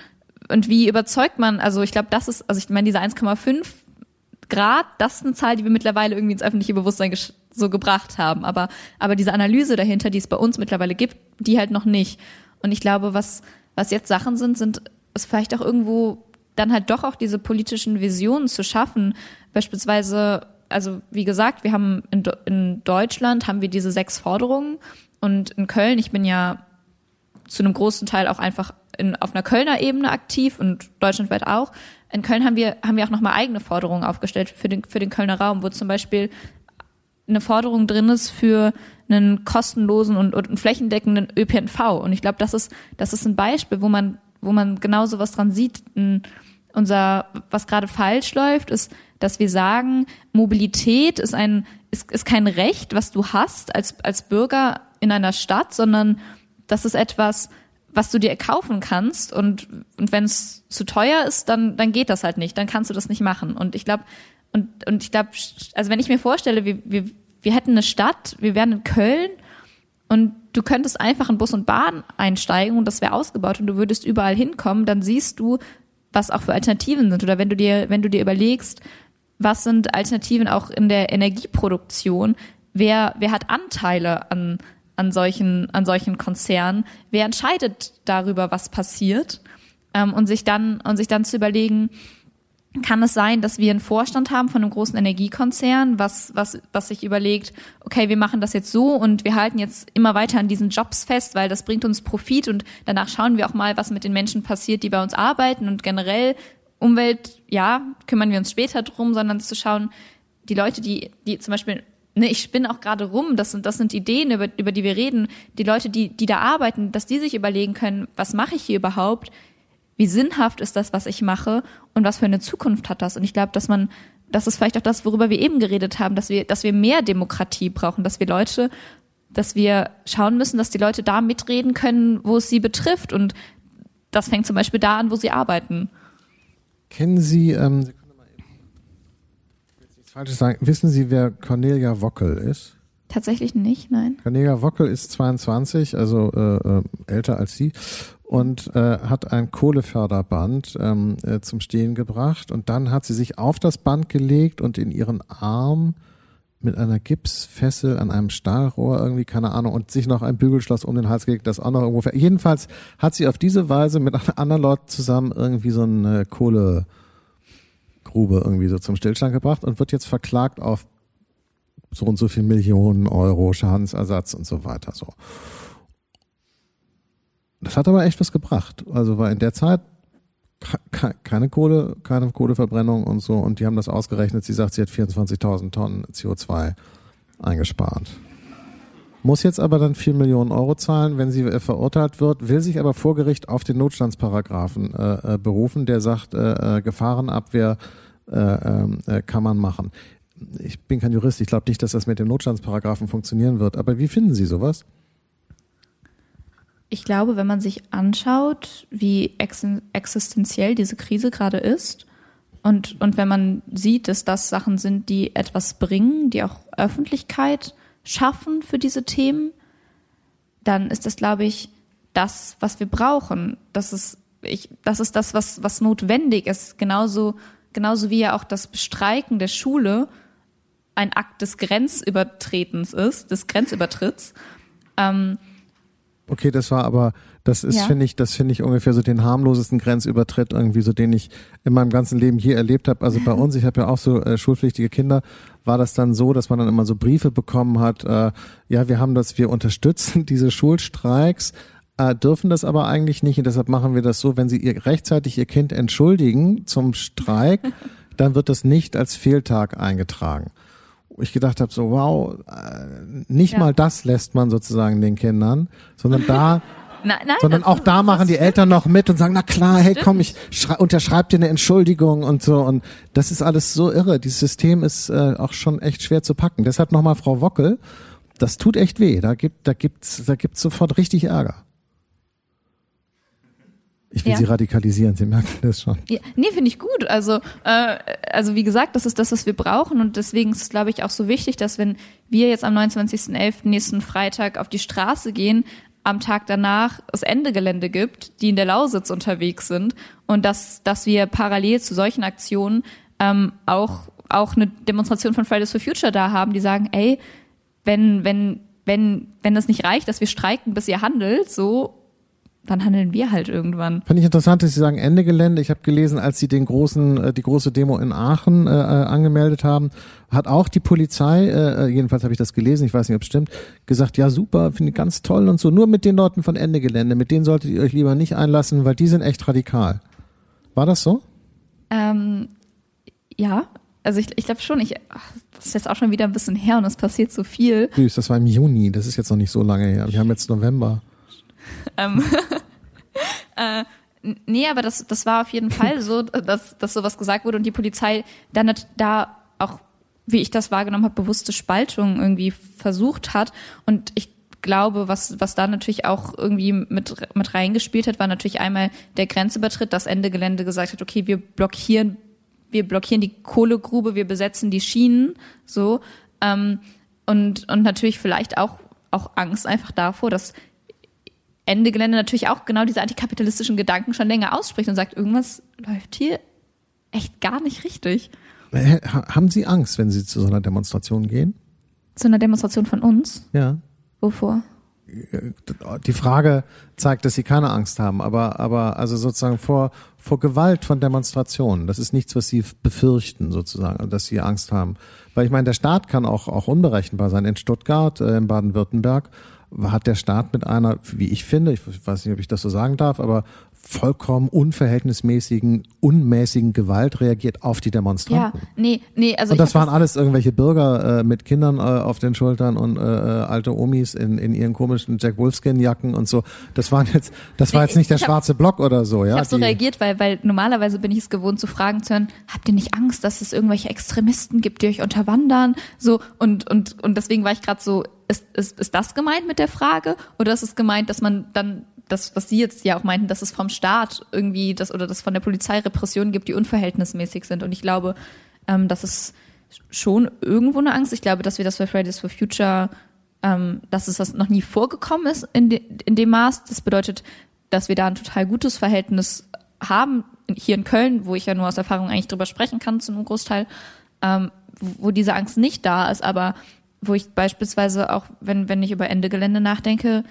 und wie überzeugt man? Also ich glaube, das ist, also ich meine, diese 1,5 Grad, das ist eine Zahl, die wir mittlerweile irgendwie ins öffentliche Bewusstsein so gebracht haben. Aber aber diese Analyse dahinter, die es bei uns mittlerweile gibt, die halt noch nicht. Und ich glaube, was was jetzt Sachen sind, sind es vielleicht auch irgendwo dann halt doch auch diese politischen Visionen zu schaffen. Beispielsweise, also wie gesagt, wir haben in, in Deutschland haben wir diese sechs Forderungen und in Köln, ich bin ja zu einem großen Teil auch einfach in, auf einer Kölner Ebene aktiv und deutschlandweit auch. In Köln haben wir, haben wir auch nochmal eigene Forderungen aufgestellt für den, für den Kölner Raum, wo zum Beispiel eine Forderung drin ist für einen kostenlosen und, und flächendeckenden ÖPNV. Und ich glaube, das ist, das ist ein Beispiel, wo man, wo man genau sowas dran sieht. Ein, unser, was gerade falsch läuft, ist, dass wir sagen, Mobilität ist ein, ist, ist kein Recht, was du hast als, als Bürger in einer Stadt, sondern das ist etwas, was du dir erkaufen kannst und, und wenn es zu teuer ist, dann, dann geht das halt nicht, dann kannst du das nicht machen. Und ich glaube, und, und ich glaube, also wenn ich mir vorstelle, wir, wir, wir hätten eine Stadt, wir wären in Köln und du könntest einfach in Bus und Bahn einsteigen und das wäre ausgebaut und du würdest überall hinkommen, dann siehst du, was auch für Alternativen sind. Oder wenn du dir, wenn du dir überlegst, was sind Alternativen auch in der Energieproduktion, wer, wer hat Anteile an, an solchen, an solchen Konzernen, wer entscheidet darüber, was passiert, ähm, und sich dann, und sich dann zu überlegen, kann es sein, dass wir einen Vorstand haben von einem großen Energiekonzern, was, was, was sich überlegt, okay, wir machen das jetzt so und wir halten jetzt immer weiter an diesen Jobs fest, weil das bringt uns Profit und danach schauen wir auch mal, was mit den Menschen passiert, die bei uns arbeiten und generell Umwelt, ja, kümmern wir uns später drum, sondern zu schauen, die Leute, die, die zum Beispiel, ne, ich spinne auch gerade rum, das sind, das sind Ideen, über, über die wir reden, die Leute, die, die da arbeiten, dass die sich überlegen können, was mache ich hier überhaupt? wie sinnhaft ist das, was ich mache und was für eine Zukunft hat das? Und ich glaube, dass man, das ist vielleicht auch das, worüber wir eben geredet haben, dass wir, dass wir mehr Demokratie brauchen, dass wir Leute, dass wir schauen müssen, dass die Leute da mitreden können, wo es sie betrifft. Und das fängt zum Beispiel da an, wo sie arbeiten. Kennen Sie, ähm, mal eben. Will jetzt nichts Falsches sagen. Wissen Sie, wer Cornelia Wockel ist? Tatsächlich nicht, nein. Cornelia Wockel ist 22, also äh, äh, älter als Sie und äh, hat ein Kohleförderband ähm, äh, zum Stehen gebracht und dann hat sie sich auf das Band gelegt und in ihren Arm mit einer Gipsfessel an einem Stahlrohr irgendwie, keine Ahnung, und sich noch ein Bügelschloss um den Hals gelegt, das auch noch irgendwo. Jedenfalls hat sie auf diese Weise mit anderen Leuten zusammen irgendwie so eine Kohlegrube irgendwie so zum Stillstand gebracht und wird jetzt verklagt auf so und so viel Millionen Euro Schadensersatz und so weiter, so. Das hat aber echt was gebracht. Also war in der Zeit keine Kohle, keine Kohleverbrennung und so. Und die haben das ausgerechnet. Sie sagt, sie hat 24.000 Tonnen CO2 eingespart. Muss jetzt aber dann 4 Millionen Euro zahlen, wenn sie äh, verurteilt wird, will sich aber vor Gericht auf den Notstandsparagraphen äh, äh, berufen, der sagt, äh, äh Gefahrenabwehr äh, äh, kann man machen. Ich bin kein Jurist, ich glaube nicht, dass das mit dem Notstandsparagraphen funktionieren wird. Aber wie finden Sie sowas? Ich glaube, wenn man sich anschaut, wie existenziell diese Krise gerade ist und, und wenn man sieht, dass das Sachen sind, die etwas bringen, die auch Öffentlichkeit schaffen für diese Themen, dann ist das, glaube ich, das, was wir brauchen. Das ist, ich, das ist das, was, was notwendig ist. Genauso, genauso wie ja auch das Bestreiken der Schule ein Akt des Grenzübertretens ist, des Grenzübertritts. Ähm, Okay, das war aber, das ist, ja. finde ich, das finde ich ungefähr so den harmlosesten Grenzübertritt irgendwie, so den ich in meinem ganzen Leben je erlebt habe. Also bei uns, ich habe ja auch so äh, schulpflichtige Kinder, war das dann so, dass man dann immer so Briefe bekommen hat, äh, ja, wir haben das, wir unterstützen diese Schulstreiks, äh, dürfen das aber eigentlich nicht und deshalb machen wir das so, wenn sie ihr, rechtzeitig ihr Kind entschuldigen zum Streik, dann wird das nicht als Fehltag eingetragen ich gedacht habe, so wow, äh, nicht ja. mal das lässt man sozusagen den Kindern, sondern da Nein, nein, sondern auch da machen die Eltern noch mit und sagen, na klar, hey, komm, ich unterschreib dir eine Entschuldigung und so. Und das ist alles so irre. Dieses System ist äh, auch schon echt schwer zu packen. Deshalb nochmal Frau Wockel, das tut echt weh. Da gibt, da gibt's, da gibt's sofort richtig Ärger. Ich will ja. sie radikalisieren, Sie merken das schon. Ja, nee, finde ich gut. Also, äh, also wie gesagt, das ist das, was wir brauchen und deswegen ist es, glaube ich, auch so wichtig, dass wenn wir jetzt am 29.11. nächsten Freitag auf die Straße gehen, am Tag danach es Endegelände gibt, die in der Lausitz unterwegs sind und dass, dass wir parallel zu solchen Aktionen ähm, auch, auch eine Demonstration von Fridays for Future da haben, die sagen, ey, wenn, wenn, wenn, wenn das nicht reicht, dass wir streiken, bis ihr handelt, so dann handeln wir halt irgendwann. Fand ich interessant, dass Sie sagen Ende Gelände. Ich habe gelesen, als Sie den großen, äh, die große Demo in Aachen äh, äh, angemeldet haben, hat auch die Polizei, äh, äh jedenfalls habe ich das gelesen, ich weiß nicht, ob es stimmt, gesagt, ja super, finde ich ganz toll und so. Nur mit den Leuten von Ende Gelände, mit denen solltet ihr euch lieber nicht einlassen, weil die sind echt radikal. War das so? Ähm, ja, also ich, ich glaube schon, ich, das ist jetzt auch schon wieder ein bisschen her und es passiert so viel. Süß, das war im Juni, das ist jetzt noch nicht so lange her. Wir haben jetzt November. Ähm, äh, nee, aber das, das war auf jeden Fall so, dass, dass sowas gesagt wurde und die Polizei dann da auch, wie ich das wahrgenommen habe, bewusste Spaltung irgendwie versucht hat. Und ich glaube, was, was da natürlich auch irgendwie mit, mit reingespielt hat, war natürlich einmal der Grenzübertritt, dass Ende Gelände gesagt hat, okay, wir blockieren, wir blockieren die Kohlegrube, wir besetzen die Schienen, so. Ähm, und, und natürlich vielleicht auch, auch Angst einfach davor, dass Ende Gelände natürlich auch genau diese antikapitalistischen Gedanken schon länger ausspricht und sagt, irgendwas läuft hier echt gar nicht richtig. Haben Sie Angst, wenn Sie zu so einer Demonstration gehen? Zu einer Demonstration von uns? Ja. Wovor? Die Frage zeigt, dass Sie keine Angst haben, aber, aber also sozusagen vor, vor Gewalt von Demonstrationen. Das ist nichts, was Sie befürchten sozusagen, dass Sie Angst haben. Weil ich meine, der Staat kann auch, auch unberechenbar sein. In Stuttgart, äh, in Baden-Württemberg hat der Staat mit einer, wie ich finde, ich weiß nicht, ob ich das so sagen darf, aber vollkommen unverhältnismäßigen, unmäßigen Gewalt reagiert auf die Demonstranten. Ja, nee, nee, also und das waren das alles irgendwelche Bürger äh, mit Kindern äh, auf den Schultern und äh, äh, alte Omis in, in ihren komischen Jack Wolfskin Jacken und so. Das waren jetzt, das war jetzt nicht der hab, schwarze Block oder so, ja. Ich habe so reagiert, weil weil normalerweise bin ich es gewohnt zu fragen zu hören, habt ihr nicht Angst, dass es irgendwelche Extremisten gibt, die euch unterwandern, so und und und deswegen war ich gerade so ist, ist, ist das gemeint mit der Frage oder ist es gemeint, dass man dann das, was Sie jetzt ja auch meinten, dass es vom Staat irgendwie das oder dass von der Polizei Repressionen gibt, die unverhältnismäßig sind. Und ich glaube, ähm, dass es schon irgendwo eine Angst. Ich glaube, dass wir das bei Fridays for Future, ähm, dass es das noch nie vorgekommen ist in, de, in dem Maß. Das bedeutet, dass wir da ein total gutes Verhältnis haben, hier in Köln, wo ich ja nur aus Erfahrung eigentlich drüber sprechen kann, zu einem Großteil, ähm, wo diese Angst nicht da ist, aber wo ich beispielsweise auch, wenn, wenn ich über Ende Gelände nachdenke,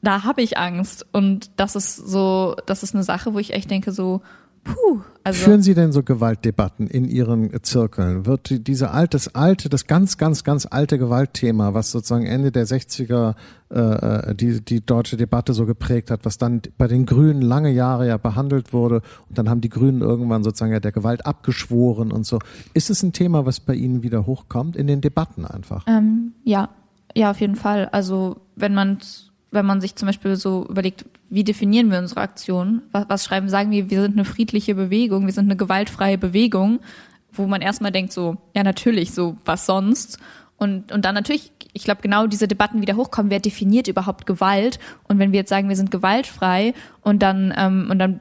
da habe ich Angst. Und das ist so, das ist eine Sache, wo ich echt denke, so, Puh, also Führen Sie denn so Gewaltdebatten in Ihren Zirkeln? Wird diese alte, das alte, das ganz, ganz, ganz alte Gewaltthema, was sozusagen Ende der 60er äh, äh, die, die deutsche Debatte so geprägt hat, was dann bei den Grünen lange Jahre ja behandelt wurde und dann haben die Grünen irgendwann sozusagen ja der Gewalt abgeschworen und so. Ist es ein Thema, was bei Ihnen wieder hochkommt in den Debatten einfach? Ähm, ja, ja, auf jeden Fall. Also wenn man wenn man sich zum Beispiel so überlegt, wie definieren wir unsere Aktion? Was, was schreiben, sagen wir, wir sind eine friedliche Bewegung, wir sind eine gewaltfreie Bewegung, wo man erstmal denkt so, ja natürlich, so was sonst? Und, und dann natürlich, ich glaube, genau diese Debatten wieder hochkommen, wer definiert überhaupt Gewalt? Und wenn wir jetzt sagen, wir sind gewaltfrei und dann, ähm, und dann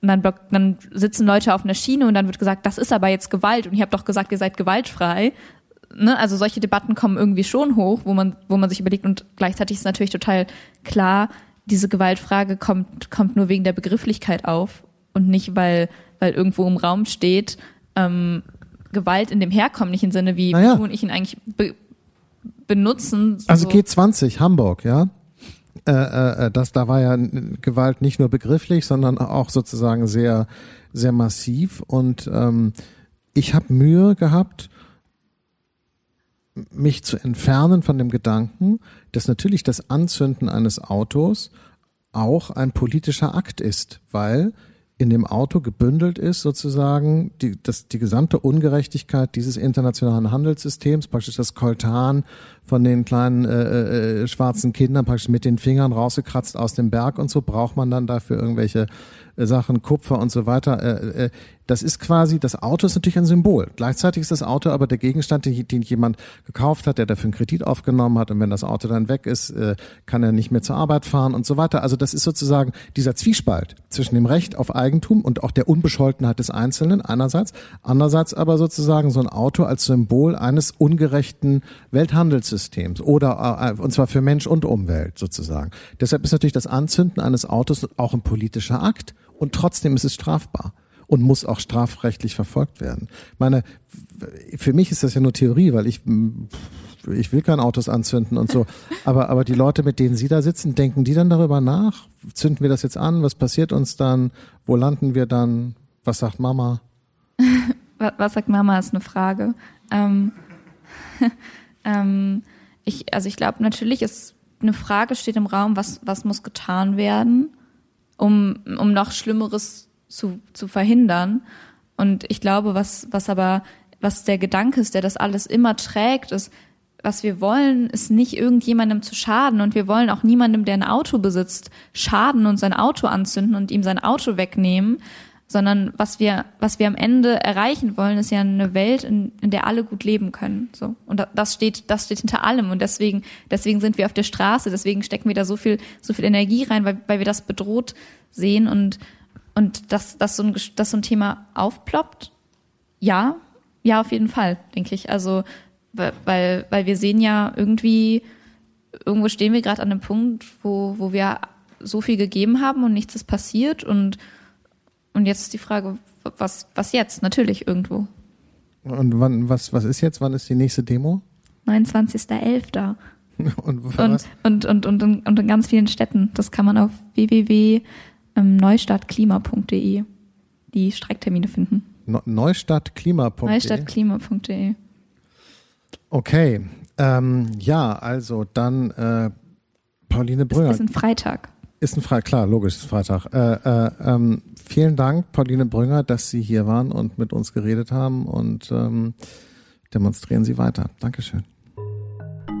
dann, dann sitzen Leute auf einer Schiene und dann wird gesagt, das ist aber jetzt Gewalt und ich habe doch gesagt, ihr seid gewaltfrei ne, also solche Debatten kommen irgendwie schon hoch, wo man, wo man sich überlegt und gleichzeitig ist natürlich total klar, diese Gewaltfrage kommt, kommt nur wegen der Begrifflichkeit auf und nicht, weil, weil irgendwo im Raum steht, ähm, Gewalt in dem herkömmlichen Sinne, wie naja. und ich ihn eigentlich be benutzen. So. Also G20, Hamburg, ja. Äh, äh, äh, das, da war ja Gewalt nicht nur begrifflich, sondern auch sozusagen sehr, sehr massiv. Und ähm, ich habe Mühe gehabt, mich zu entfernen von dem Gedanken, dass natürlich das Anzünden eines Autos auch ein politischer Akt ist, weil in dem Auto gebündelt ist sozusagen die, das, die gesamte Ungerechtigkeit dieses internationalen Handelssystems, praktisch das Koltan von den kleinen äh, äh, schwarzen Kindern praktisch mit den Fingern rausgekratzt aus dem Berg und so. Braucht man dann dafür irgendwelche äh, Sachen, Kupfer und so weiter. Äh, äh, das ist quasi, das Auto ist natürlich ein Symbol. Gleichzeitig ist das Auto aber der Gegenstand, den, den jemand gekauft hat, der dafür einen Kredit aufgenommen hat. Und wenn das Auto dann weg ist, äh, kann er nicht mehr zur Arbeit fahren und so weiter. Also das ist sozusagen dieser Zwiespalt zwischen dem Recht auf Eigentum und auch der Unbescholtenheit des Einzelnen einerseits. Andererseits aber sozusagen so ein Auto als Symbol eines ungerechten Welthandelssystems oder, äh, und zwar für Mensch und Umwelt sozusagen. Deshalb ist natürlich das Anzünden eines Autos auch ein politischer Akt und trotzdem ist es strafbar und muss auch strafrechtlich verfolgt werden. Meine, für mich ist das ja nur Theorie, weil ich ich will kein Autos anzünden und so. Aber, aber die Leute, mit denen Sie da sitzen, denken die dann darüber nach? Zünden wir das jetzt an? Was passiert uns dann? Wo landen wir dann? Was sagt Mama? was sagt Mama ist eine Frage. Ähm, ähm, ich, also ich glaube, natürlich ist eine Frage steht im Raum, was, was muss getan werden? Um, um noch Schlimmeres zu, zu verhindern. Und ich glaube, was, was aber, was der Gedanke ist, der das alles immer trägt, ist, was wir wollen, ist nicht irgendjemandem zu schaden und wir wollen auch niemandem, der ein Auto besitzt, schaden und sein Auto anzünden und ihm sein Auto wegnehmen, sondern was wir, was wir am Ende erreichen wollen, ist ja eine Welt, in, in der alle gut leben können. So. Und das steht, das steht hinter allem. Und deswegen, deswegen sind wir auf der Straße, deswegen stecken wir da so viel, so viel Energie rein, weil, weil wir das bedroht sehen und, und dass, dass, so ein, dass so ein Thema aufploppt. Ja, ja, auf jeden Fall, denke ich. Also, weil, weil wir sehen ja irgendwie, irgendwo stehen wir gerade an einem Punkt, wo, wo wir so viel gegeben haben und nichts ist passiert und und jetzt ist die Frage, was, was jetzt? Natürlich irgendwo. Und wann, was, was ist jetzt? Wann ist die nächste Demo? 29.11. und, und, und, und, und, und in ganz vielen Städten. Das kann man auf www.neustadtklima.de die Streiktermine finden. Neustadtklima.de Neustadtklima.de Okay. Ähm, ja, also dann äh, Pauline Brüller. Es ist ein Freitag. Ist ein Freitag, klar, logisch, ist Freitag. Äh, äh, ähm, vielen Dank, Pauline Brünger, dass Sie hier waren und mit uns geredet haben und ähm, demonstrieren Sie weiter. Dankeschön.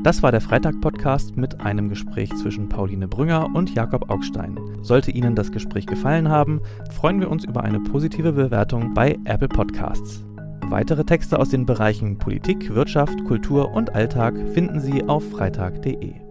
Das war der Freitag-Podcast mit einem Gespräch zwischen Pauline Brünger und Jakob Augstein. Sollte Ihnen das Gespräch gefallen haben, freuen wir uns über eine positive Bewertung bei Apple Podcasts. Weitere Texte aus den Bereichen Politik, Wirtschaft, Kultur und Alltag finden Sie auf freitag.de.